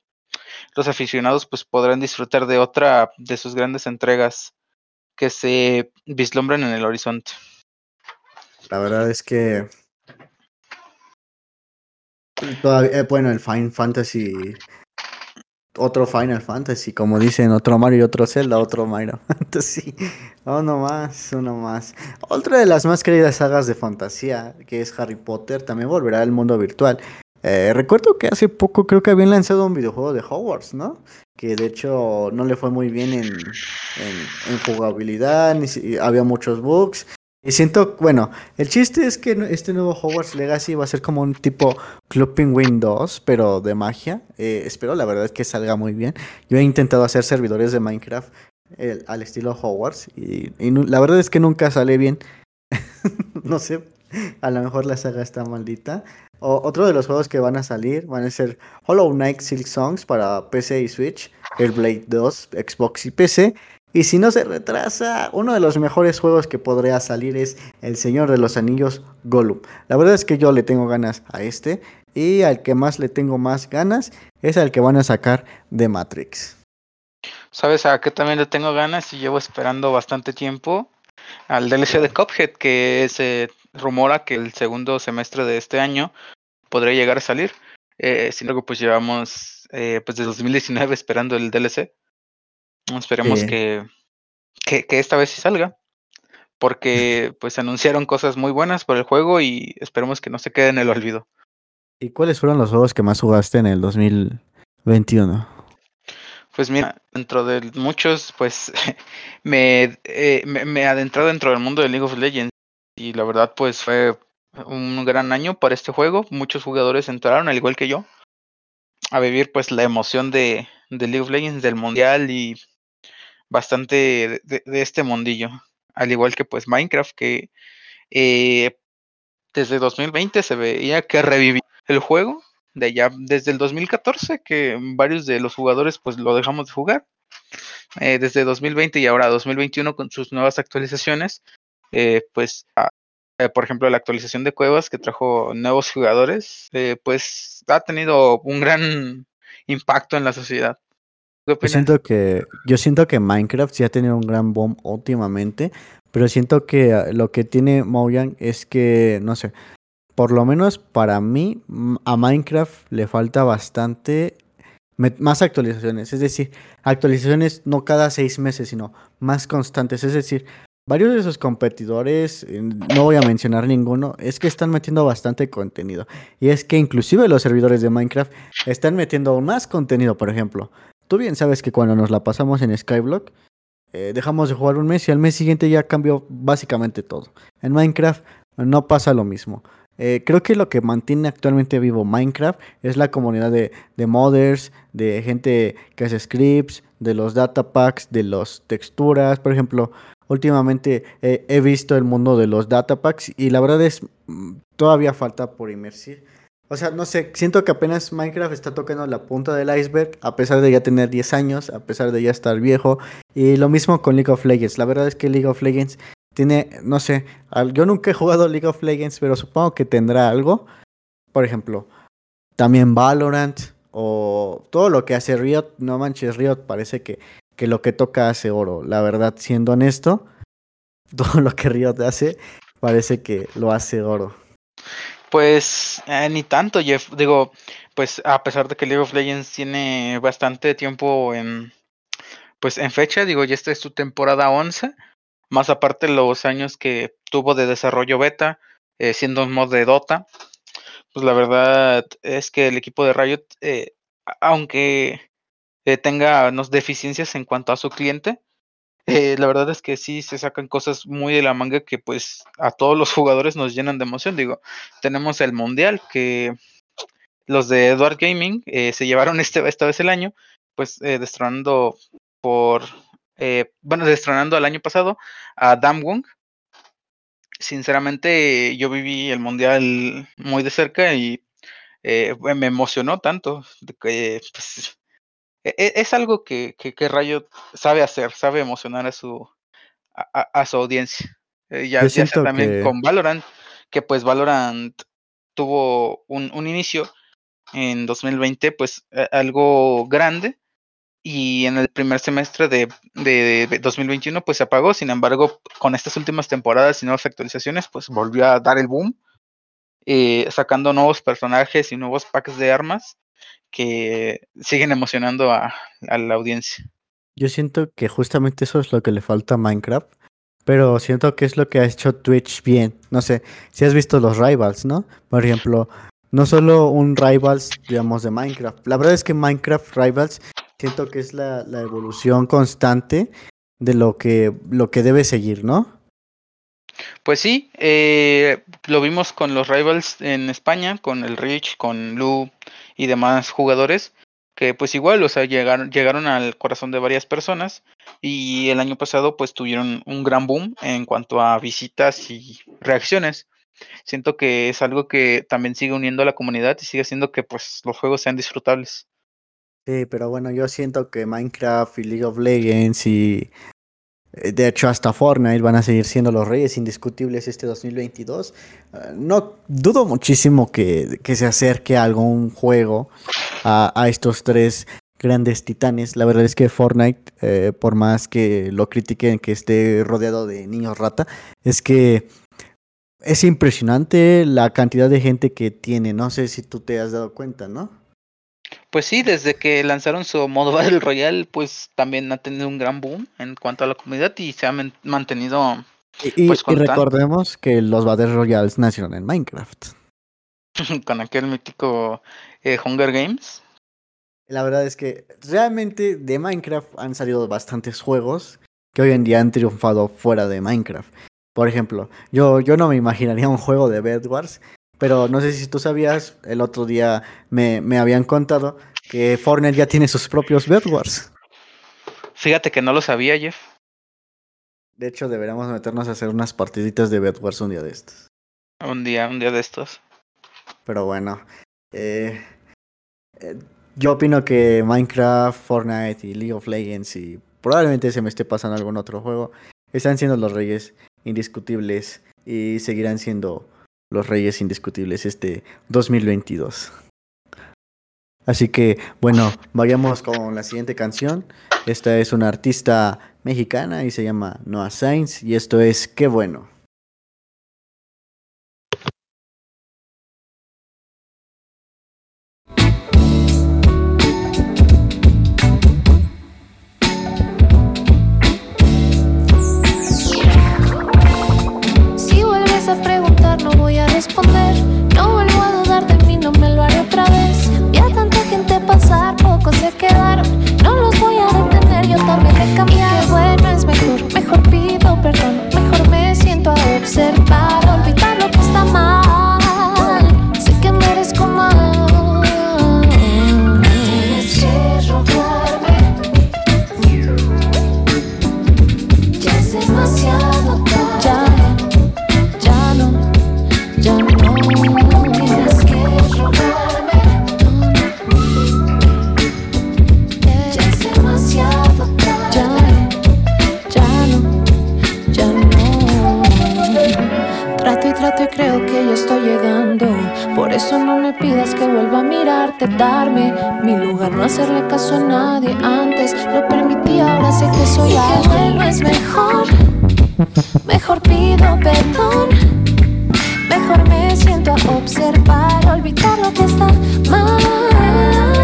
los aficionados pues podrán disfrutar de otra de sus grandes entregas que se vislumbran en el horizonte. La verdad es que. Eh, bueno, el Final Fantasy. Otro Final Fantasy, como dicen, otro Mario y otro Zelda, otro Mario Fantasy. Uno más, uno más. Otra de las más queridas sagas de fantasía, que es Harry Potter, también volverá al mundo virtual. Eh, recuerdo que hace poco creo que habían lanzado un videojuego de Hogwarts, ¿no? Que de hecho no le fue muy bien en, en, en jugabilidad, ni si- había muchos bugs. Y siento, bueno, el chiste es que este nuevo Hogwarts Legacy va a ser como un tipo Club Penguin 2, pero de magia. Eh, espero la verdad que salga muy bien. Yo he intentado hacer servidores de Minecraft al estilo Hogwarts y, la verdad es que nunca sale bien. no sé, a lo mejor la saga está maldita. Otro de los juegos que van a salir van a ser Hollow Knight Silk Songs para PC y Switch, Airblade 2, Xbox y PC. Y si no se retrasa, uno de los mejores juegos que podría salir es El Señor de los Anillos Gollum. La verdad es que yo le tengo ganas a este. Y al que más le tengo más ganas es al que van a sacar de Matrix. ¿Sabes a qué también le tengo ganas y llevo esperando bastante tiempo? Al DLC de Cuphead, que se rumora que el segundo semestre de este año podría llegar a salir. Eh, sin embargo, pues llevamos eh, pues desde 2019 esperando el DLC. Esperemos Sí. que, que, que esta vez sí salga. porque pues anunciaron cosas muy buenas por el juego y esperemos que no se quede en el olvido. ¿Y cuáles fueron los juegos que más jugaste en el 2021? Pues mira, dentro de muchos, pues me, eh, me, me adentré dentro del mundo de League of Legends y la verdad pues fue un gran año para este juego. Muchos jugadores entraron, al igual que yo, a vivir pues la emoción de, de League of Legends, del mundial y bastante de, este mundillo. Al igual que pues Minecraft, que eh, desde 2020 se veía que revivía el juego. De ya desde el 2014, que varios de los jugadores pues lo dejamos de jugar. Eh, desde 2020 y ahora 2021 con sus nuevas actualizaciones, eh, pues eh, por ejemplo, la actualización de Cuevas que trajo nuevos jugadores, pues ha tenido un gran impacto en la sociedad. ¿Qué Yo siento que, yo siento que Minecraft sí ha tenido un gran boom últimamente, pero siento que ah, lo que tiene Mojang es que, no sé, por lo menos para mí, a Minecraft le falta bastante más actualizaciones, es decir, actualizaciones no cada seis meses, sino más constantes, es decir, varios de sus competidores, eh, no voy a mencionar ninguno, es que están metiendo bastante contenido, y es que inclusive los servidores de Minecraft están metiendo aún más contenido, por ejemplo. Tú bien sabes que cuando nos la pasamos en Skyblock, eh, dejamos de jugar un mes y al mes siguiente ya cambió básicamente todo. En Minecraft no pasa lo mismo. Eh, creo que lo que mantiene actualmente vivo Minecraft es la comunidad de, de modders, de gente que hace scripts, de los data packs, de las texturas. Por ejemplo, últimamente eh, he visto el mundo de los data packs y la verdad es mm, todavía falta por inmersir. O sea, no sé, siento que apenas Minecraft está tocando la punta del iceberg, a pesar de ya tener 10 años, a pesar de ya estar viejo. Y lo mismo con League of Legends. La verdad es que League of Legends tiene, no sé, yo nunca he jugado League of Legends, pero supongo que tendrá algo. Por ejemplo, también Valorant o todo lo que hace Riot. No manches, Riot parece que, que lo que toca hace oro. La verdad, siendo honesto, todo lo que Riot hace parece que lo hace oro. Pues eh, ni tanto, Jeff. Digo, pues a pesar de que League of Legends tiene bastante tiempo en, pues en fecha, digo, ya esta es su temporada 11, más aparte los años que tuvo de desarrollo beta, eh, siendo un mod de Dota, pues la verdad es que el equipo de Riot, eh, aunque eh, tenga unas deficiencias en cuanto a su cliente, eh, la verdad es que sí se sacan cosas muy de la manga que pues a todos los jugadores nos llenan de emoción. Digo, tenemos el Mundial que los de Edward Gaming eh, se llevaron este, esta vez el año, pues eh, destronando por, eh, bueno, destronando el año pasado a Damwon. Sinceramente, yo viví el Mundial muy de cerca y me emocionó tanto que pues, es algo que, que, que Riot sabe hacer, sabe emocionar a su, a, a- su audiencia. Eh, ya, ya sea también que- con Valorant, que pues Valorant tuvo un, un inicio en 2020, pues eh, algo grande, y en el primer semestre de, de, de 2021 pues se apagó, sin embargo, con estas últimas temporadas y nuevas actualizaciones, pues volvió a dar el boom, eh, sacando nuevos personajes y nuevos packs de armas que siguen emocionando a, a la audiencia. Yo siento que justamente eso es lo que le falta a Minecraft. Pero siento que es lo que ha hecho Twitch bien. No sé, si has visto los rivals, ¿no? Por ejemplo, no solo un rivals, digamos, de Minecraft. La verdad es que Minecraft Rivals siento que es la, la evolución constante de lo que, lo que debe seguir, ¿no? Pues sí, eh, lo vimos con los rivals en España, con el Rich, con Lu y demás jugadores, que pues igual, o sea, llegaron, llegaron al corazón de varias personas y el año pasado pues tuvieron un gran boom en cuanto a visitas y reacciones. Siento que es algo que también sigue uniendo a la comunidad y sigue haciendo que pues los juegos sean disfrutables. Sí, pero bueno, yo siento que Minecraft y League of Legends y de hecho hasta Fortnite van a seguir siendo los reyes indiscutibles este 2022. Eh, no dudo muchísimo que, se acerque algún juego a, a estos tres grandes titanes. La verdad es que Fortnite, eh, por más que lo critiquen que esté rodeado de niños rata, es que es impresionante la cantidad de gente que tiene. No sé si tú te has dado cuenta, ¿no? Pues sí, desde que lanzaron su modo Battle Royale, pues también ha tenido un gran boom en cuanto a la comunidad y se ha man- mantenido Y, Pues y recordemos que los Battle Royales nacieron en Minecraft. con aquel mítico eh, Hunger Games. La verdad es que realmente de Minecraft han salido bastantes juegos que hoy en día han triunfado fuera de Minecraft. Por ejemplo, yo, yo no me imaginaría un juego de Bed Wars, pero no sé si tú sabías, el otro día me, me habían contado que Fortnite ya tiene sus propios Bed Wars. Fíjate que no lo sabía, Jeff. De hecho, deberíamos meternos a hacer unas partiditas de Bed Wars un día de estos. Un día, un día de estos. Pero bueno, eh, eh, yo opino que Minecraft, Fortnite y League of Legends y probablemente se me esté pasando algún otro juego, están siendo los reyes indiscutibles y seguirán siendo los reyes indiscutibles este 2022. Así que bueno, vayamos con la siguiente canción. Esta es una artista mexicana y se llama Noah Sainz y esto es Qué bueno. No vuelvo a dudar de mí, no me lo haré otra vez. Vi a tanta gente pasar, pocos se quedaron. No los voy a detener, yo también he cambiado. Qué bueno es mejor, mejor pido perdón. Mejor me siento a observar, eso no me pidas que vuelva a mirarte, darme mi lugar, no hacerle caso a nadie. Antes lo permití, ahora sé que soy alguien. Que es mejor. Mejor pido perdón. Mejor me siento a observar, olvidar lo que está mal.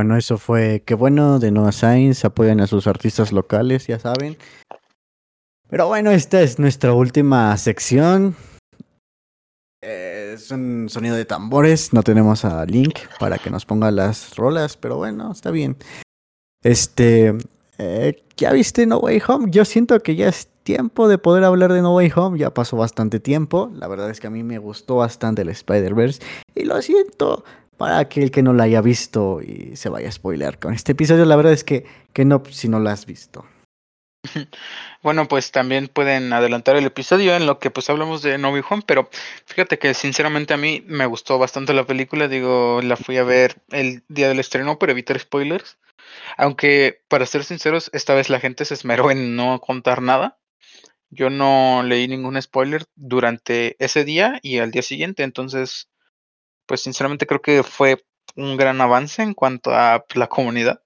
Bueno, eso fue qué bueno de Noah Sainz. Apoyan a sus artistas locales, ya saben. Pero bueno, esta es nuestra última sección. Es un sonido de tambores. No tenemos a Link para que nos ponga las rolas, pero bueno, está bien. Este, eh, ¿ya viste No Way Home? Yo siento que ya es tiempo de poder hablar de No Way Home. Ya pasó bastante tiempo. La verdad es que a mí me gustó bastante el Spider-Verse. Y lo siento para aquel que no la haya visto y se vaya a spoiler con este episodio. La verdad es que, que no, si no la has visto. Bueno, pues también pueden adelantar el episodio en lo que pues hablamos de No Way Home, pero fíjate que sinceramente a mí me gustó bastante la película, digo, la fui a ver el día del estreno para evitar spoilers, aunque para ser sinceros, esta vez la gente se esmeró en no contar nada. Yo no leí ningún spoiler durante ese día y al día siguiente, entonces, pues sinceramente creo que fue un gran avance en cuanto a la comunidad.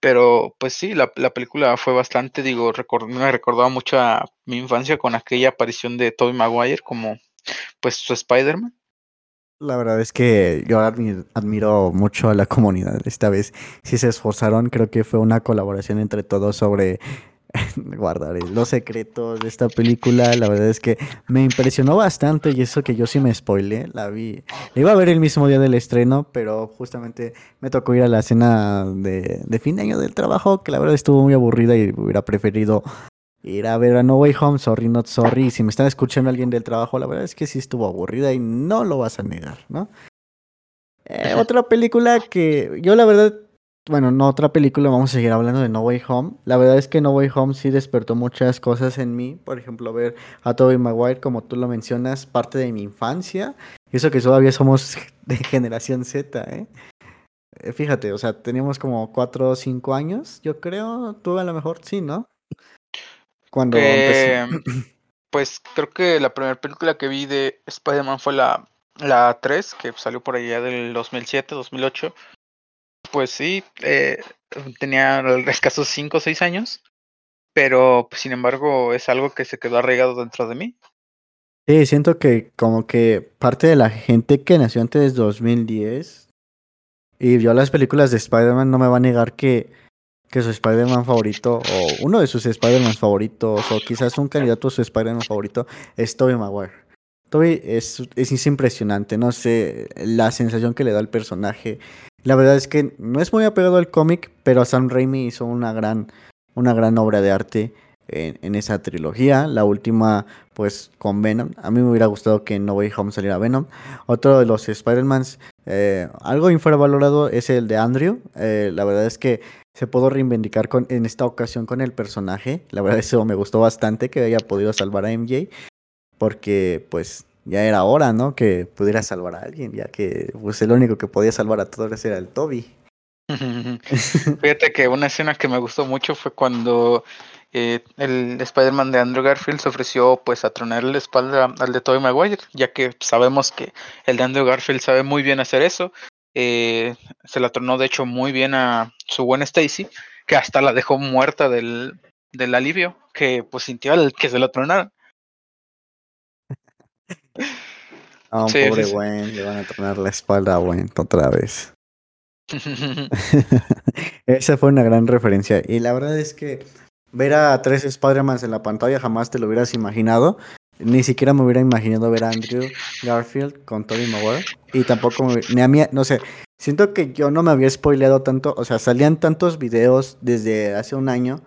Pero pues sí, la, la película fue bastante, digo, recor- me recordaba mucho a mi infancia con aquella aparición de Tobey Maguire como pues su Spider-Man. La verdad es que yo admi- admiro mucho a la comunidad. Esta vez sí se esforzaron. Creo que fue una colaboración entre todos sobre guardaré los secretos de esta película. La verdad es que me impresionó bastante y eso que yo sí me spoilé. La vi, la iba a ver el mismo día del estreno, pero justamente me tocó ir a la cena de, fin de año del trabajo, que la verdad estuvo muy aburrida y hubiera preferido ir a ver a No Way Home, sorry, not sorry. Si me están escuchando alguien del trabajo, la verdad es que sí estuvo aburrida y no lo vas a negar, ¿no? Eh, otra película que yo la verdad bueno, no otra película, vamos a seguir hablando de No Way Home. La verdad es que No Way Home sí despertó muchas cosas en mí. Por ejemplo, ver a Tobey Maguire, como tú lo mencionas, parte de mi infancia. Y eso que todavía somos de generación Z, ¿eh? eh fíjate, o sea, teníamos como 4 o 5 años, yo creo. Tú a lo mejor sí, ¿no? Cuando eh, Pues creo que la primera película que vi de Spider-Man fue la, la 3, que salió por allá del 2007, 2008 pues sí, eh, tenía escasos 5 o 6 años, pero pues, sin embargo es algo que se quedó arraigado dentro de mí. Sí, siento que como que parte de la gente que nació antes de 2010 y vio las películas de Spider-Man no me va a negar que, que su Spider-Man favorito o uno de sus Spider-Man favoritos o quizás un candidato a su Spider-Man favorito es Tobey Maguire. Tobey es, es impresionante, no sé, la sensación que le da al personaje, la verdad es que no es muy apegado al cómic, pero Sam Raimi hizo una gran, una gran obra de arte en, esa trilogía. La última, pues, con Venom. A mí me hubiera gustado que No Way Home saliera Venom. Otro de los Spider-Mans, eh, algo infravalorado, es el de Andrew. Eh, la verdad es que se pudo reivindicar con, en esta ocasión con el personaje. La verdad, eso me gustó bastante que haya podido salvar a MJ. Porque, pues, ya era hora, ¿no? Que pudiera salvar a alguien, ya que pues el único que podía salvar a todos era el Toby. Fíjate que una escena que me gustó mucho fue cuando eh, el Spider-Man de Andrew Garfield se ofreció pues a tronarle la espalda al de Tobey Maguire, ya que sabemos que el de Andrew Garfield sabe muy bien hacer eso. Eh, se la tronó de hecho muy bien a su buena Stacy, que hasta la dejó muerta del, del alivio, que pues sintió el que se la tronaran. A un pobre Gwen le van a tronar la espalda a Gwen otra vez. Esa fue una gran referencia. Y la verdad es que ver a tres Spider-Man en la pantalla jamás te lo hubieras imaginado. Ni siquiera me hubiera imaginado ver a Andrew Garfield con Tobey Maguire. Y tampoco me, ni a mí, no sé, siento que yo no me había spoileado tanto. O sea, salían tantos videos desde hace un año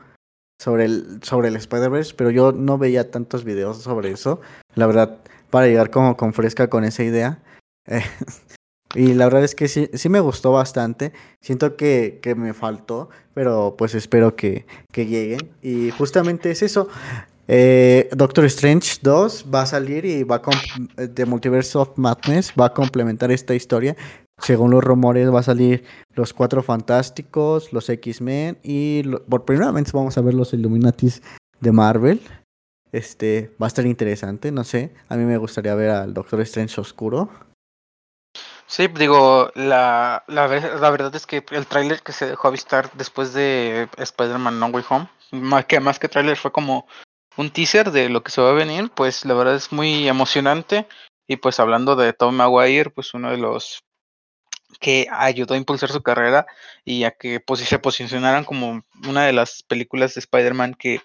sobre el, sobre el Spider-Verse, pero yo no veía tantos videos sobre eso. La verdad, para llegar como con fresca con esa idea. Eh, y la verdad es que sí, sí me gustó bastante. Siento que, que me faltó, pero pues espero que, que lleguen. Y justamente es eso. Eh, Doctor Strange 2 va a salir y va a Multiverse of Madness va a complementar esta historia. Según los rumores va a salir los Cuatro Fantásticos, los X-Men y por primera vez vamos a ver los Illuminatis de Marvel. Este, va a estar interesante, no sé. A mí me gustaría ver al Doctor Strange oscuro. Sí, digo, la, la, verdad es que el tráiler que se dejó avistar después de Spider-Man No Way Home, más que, más que tráiler fue como un teaser de lo que se va a venir, pues la verdad es muy emocionante. Y pues hablando de Tom Maguire, pues uno de los que ayudó a impulsar su carrera y a que pues, se posicionaran como una de las películas de Spider-Man que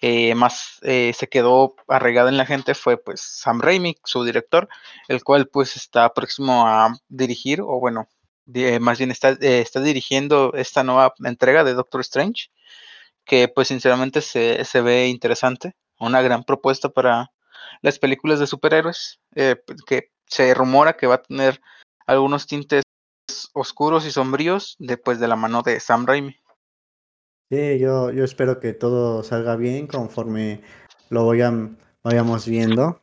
eh, más eh, se quedó arraigada en la gente fue pues Sam Raimi, su director, el cual pues está próximo a dirigir, o bueno, más bien está, eh, está dirigiendo esta nueva entrega de Doctor Strange, que pues sinceramente se, se ve interesante, una gran propuesta para las películas de superhéroes, que se rumora que va a tener algunos tintes oscuros y sombríos después de la mano de Sam Raimi. Sí, yo, yo espero que todo salga bien conforme lo vayamos viendo.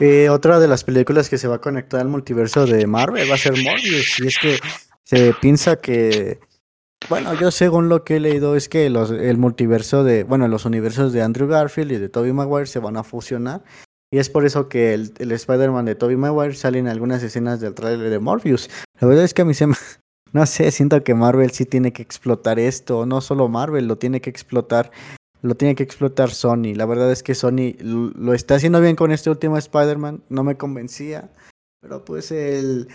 Eh, otra de las películas que se va a conectar al multiverso de Marvel va a ser Morbius. Y es que se piensa que, bueno, yo según lo que he leído es que los, el multiverso de, bueno, los universos de Andrew Garfield y de Tobey Maguire se van a fusionar. Y es por eso que el, el Spider-Man de Tobey Maguire sale en algunas escenas del trailer de Morbius. La verdad es que a mí se me, no sé, siento que Marvel sí tiene que explotar esto, no solo Marvel, lo tiene que explotar, lo tiene que explotar Sony. La verdad es que Sony lo está haciendo bien con este último Spider-Man, no me convencía, pero pues el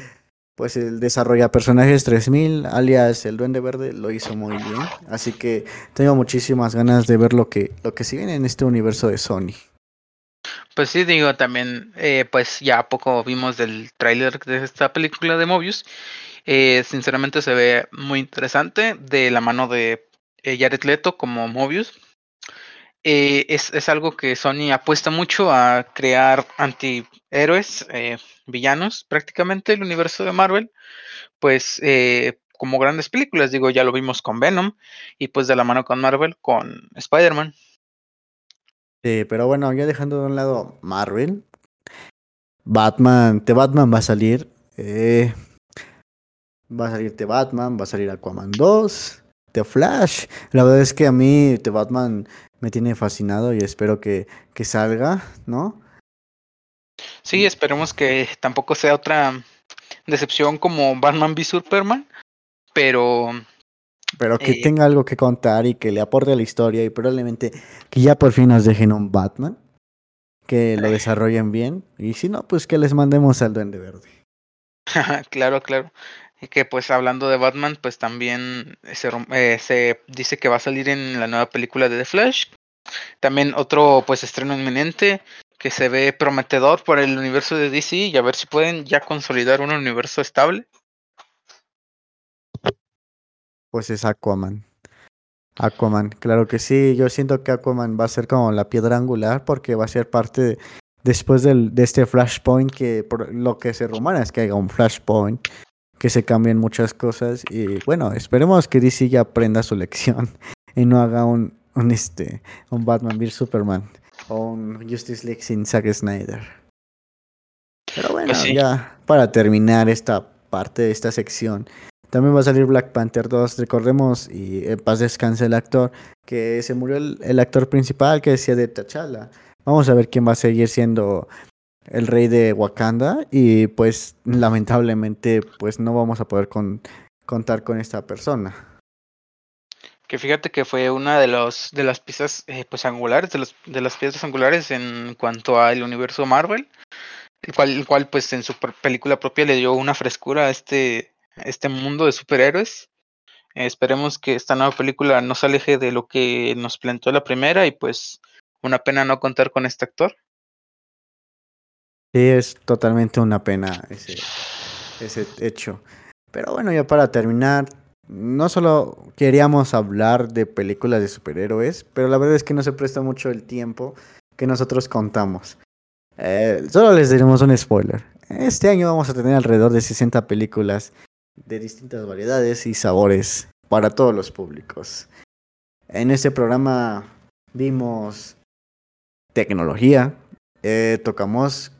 pues el desarrolla personajes 3000, alias el Duende Verde, lo hizo muy bien. Así que tengo muchísimas ganas de ver lo que, lo que en este universo de Sony. Pues sí, digo, también, eh, pues ya poco vimos del tráiler de esta película de Mobius. Eh, sinceramente se ve muy interesante de la mano de eh, Jared Leto como Mobius. Eh, es, es, algo que Sony apuesta mucho a crear antihéroes, eh, villanos prácticamente el universo de Marvel, pues como grandes películas, digo, ya lo vimos con Venom y pues de la mano con Marvel con Spider-Man. Sí, pero bueno, ya dejando de un lado Marvel, Batman, The Batman va a salir, va a salir The Batman, va a salir Aquaman 2, The Flash. La verdad es que a mí The Batman me tiene fascinado y espero que, que salga, ¿no? Sí, esperemos que tampoco sea otra decepción como Batman v Superman, pero... Pero que eh, tenga algo que contar y que le aporte a la historia y probablemente que ya por fin nos dejen un Batman, que lo desarrollen bien y si no, pues que les mandemos al Duende Verde. claro, claro. Y que pues hablando de Batman, pues también se, eh, se dice que va a salir en la nueva película de The Flash. También otro pues estreno inminente que se ve prometedor por el universo de DC y a ver si pueden ya consolidar un universo estable. Pues es Aquaman. Aquaman, claro que sí. Yo siento que Aquaman va a ser como la piedra angular porque va a ser parte de, después del, de este Flashpoint que por lo que se rumora es que haya un Flashpoint que se cambien muchas cosas y bueno, esperemos que DC ya aprenda su lección y no haga un, un este un Batman vs Superman o un Justice League sin Zack Snyder. Pero bueno, pues sí. ya para terminar esta parte de esta sección, también va a salir Black Panther 2, recordemos, y en paz descanse el actor, que se murió el, el actor principal que decía de T'Challa. Vamos a ver quién va a seguir siendo el rey de Wakanda y pues lamentablemente pues no vamos a poder con, contar con esta persona. Que fíjate que fue una de los de las piezas eh, pues angulares, de, los, de las piezas angulares en cuanto al universo Marvel, el cual, el cual pues en su película propia le dio una frescura a este, este mundo de superhéroes. Eh, esperemos que esta nueva película no se aleje de lo que nos planteó la primera y pues una pena no contar con este actor. Sí, es totalmente una pena ese, ese hecho. Pero bueno, ya para terminar, no solo queríamos hablar de películas de superhéroes, pero la verdad es que no se presta mucho el tiempo que nosotros contamos. Eh, solo les diremos un spoiler. Este año vamos a tener alrededor de 60 películas de distintas variedades y sabores para todos los públicos. En este programa vimos tecnología, eh, tocamos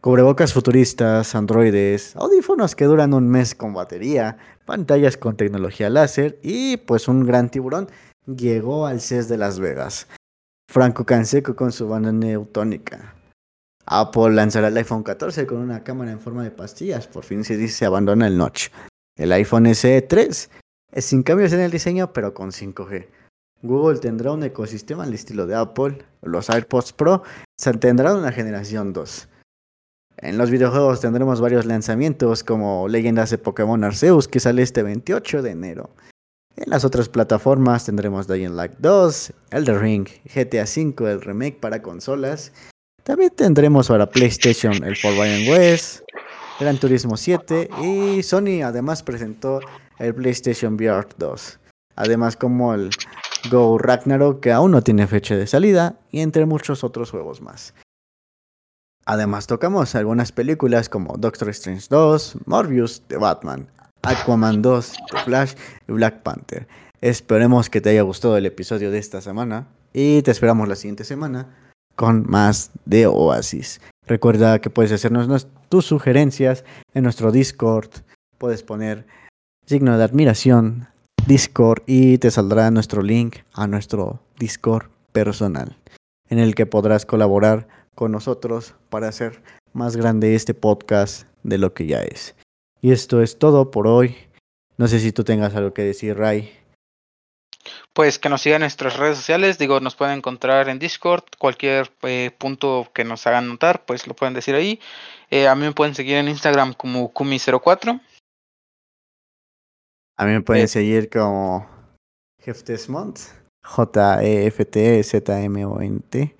Cubrebocas futuristas, androides, audífonos que duran un mes con batería, pantallas con tecnología láser y pues un gran tiburón llegó al CES de Las Vegas. Franco Canseco con su banda neutónica. Apple lanzará el iPhone 14 con una cámara en forma de pastillas. Por fin se dice abandona el notch. El iPhone SE 3 es sin cambios en el diseño pero con 5G. Google tendrá un ecosistema al estilo de Apple. Los AirPods Pro tendrán una generación 2. En los videojuegos tendremos varios lanzamientos como Leyendas de Pokémon Arceus que sale este 28 de enero. En las otras plataformas tendremos Dying Light 2, Elder Ring, GTA V, el remake para consolas. También tendremos para PlayStation el Forbidden West, Gran Turismo 7 y Sony además presentó el PlayStation VR 2. Además como el Go Ragnarok que aún no tiene fecha de salida y entre muchos otros juegos más. Además tocamos algunas películas como Doctor Strange 2, Morbius, The Batman, Aquaman 2, The Flash y Black Panther. Esperemos que te haya gustado el episodio de esta semana y te esperamos la siguiente semana con más de Oasis. Recuerda que puedes hacernos tus sugerencias en nuestro Discord. Puedes poner signo de admiración, Discord y te saldrá nuestro link a nuestro Discord personal en el que podrás colaborar con nosotros para hacer más grande este podcast de lo que ya es. Y esto es todo por hoy. No sé si tú tengas algo que decir, Ray. Pues que nos sigan en nuestras redes sociales, digo, nos pueden encontrar en Discord, cualquier eh, punto que nos hagan notar, pues lo pueden decir ahí. Eh, a mí me pueden seguir en Instagram como Kumi04 A mí me pueden Eh. seguir como Jeftesmont, J-E-F-T-Z-M-O-N-T.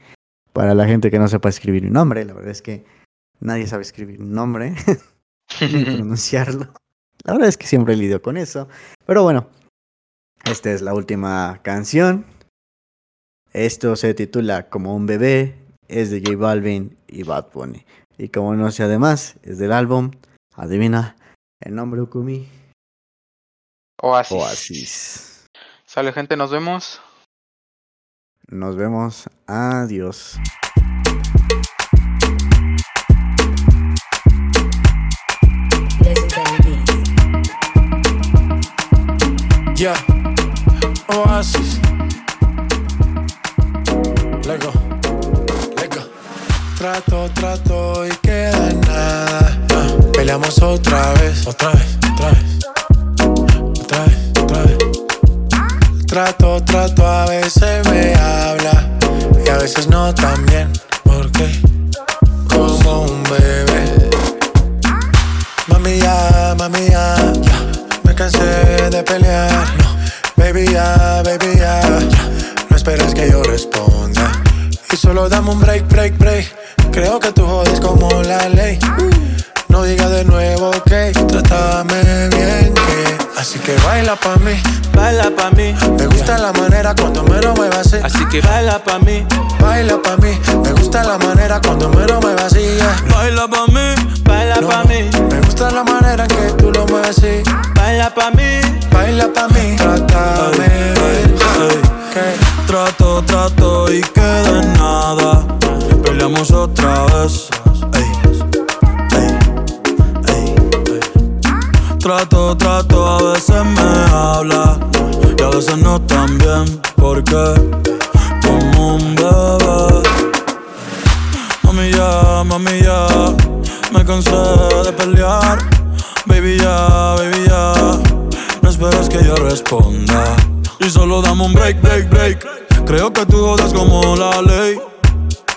Para la gente que no sepa escribir mi nombre, la verdad es que nadie sabe escribir mi nombre ni pronunciarlo. La verdad es que siempre lidio con eso. Pero bueno, esta es la última canción. Esto se titula Como un bebé, es de J Balvin y Bad Bunny. Y como no sé además, es del álbum, adivina, el nombre Ukumi, Oasis. Oasis. Sale gente, nos vemos. Nos vemos, adiós. Yeah, Oasis. Lego, Lego. Trato, trato y queda nada. Ah, peleamos otra vez, otra vez, otra vez. Trato, trato, a veces me habla y a veces no también. ¿Por qué? Como un bebé. Mami ya, mami ya, ya. Me cansé de pelear. No, baby ya, baby ya. No esperes que yo responda. Y solo dame un break, break, break. Creo que tú jodes como la ley. No diga de nuevo que trátame bien. Así que baila pa' mí. Baila pa' mí, Me gusta la manera cuando me lo muevas así. así que baila pa' mí, Baila pa' mí. Me gusta la manera cuando me lo muevas así. Baila pa' mí, baila No, pa' mí, Me gusta la manera que tú lo mueves así. baila pa' mí. Baila pa' mí. Trátame bien. que Trato, trato y queda en nada. Peleamos otra vez. Ey, Trato, trato, a veces me habla y a veces no tan bien. Porque como un bebé. Mami ya, mami ya, me cansé de pelear. Baby ya, baby ya, no esperes que yo responda. Y solo dame un break, break, break. Creo que tú jodas como la ley.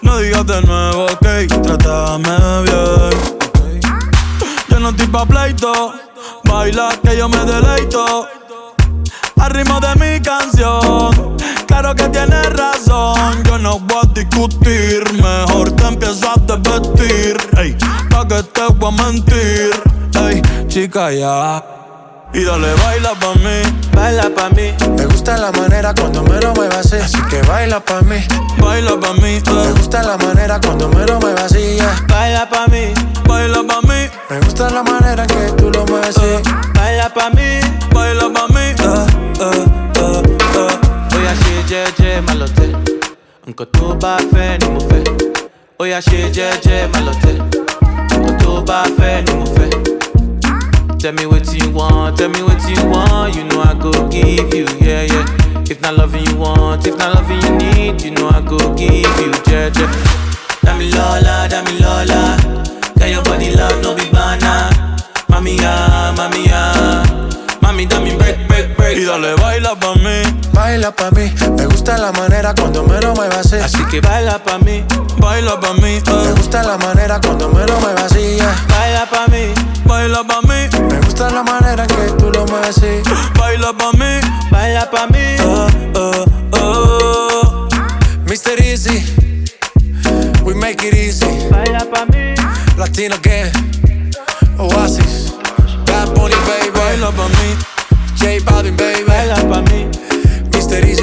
No digas de nuevo, ok, trátame bien. Yo no estoy pa' pleito, baila que yo me deleito. Al ritmo de mi canción, claro que tienes razón. Yo no voy a discutir, mejor te empiezo a desvestir. Ey, pa' que te voy a mentir. Ey, chica, ya. Y dale, baila pa' mí. Baila pa' mí, me gusta la manera cuando me lo muevas así. Así que baila pa' mí. Baila pa' mí, Me eh. gusta la manera cuando me lo muevas así. yeah. baila pa' mí, baila pa' mí, Me gusta la manera en que pa' mí. baila pa' mí, eh, eh, eh, eh. Oya ṣe jẹ́jẹ́ má lọ tẹ̀, nǹkan tó bá fẹ́ ni mo fẹ́. Oya ṣe jẹ́jẹ́ má lọ tẹ̀, nǹkan tó bá fẹ́ ni mo fẹ́. Tell me what you want, tell me what you want, you know I go give you, yeah, yeah. If not loving you want, if not loving you need, you know I go give you, jẹ́jẹ́. Dami Lola, Dami Lola, get your body love, no be banana. Mami ya, mami ya, mami dami break, break, break. Y dale, baila pa' mí, Baila pa' mí. Me gusta la manera cuando me lo muevas así. Así que baila pa' mí, baila pa' mí, Me eh. gusta la manera cuando me lo muevas así. yeah. baila pa' mí, baila pa' mí, Me gusta la manera que tú lo mueves así. baila pa' mí, baila pa' mí. eh, eh, eh. Mr. Easy. We make it easy. Baila pa' mí, Latino gang. Oasis, Bad Bunny, baby. Baila pa' mí. J Balvin, baby. Baila pa' mí. Mister Easy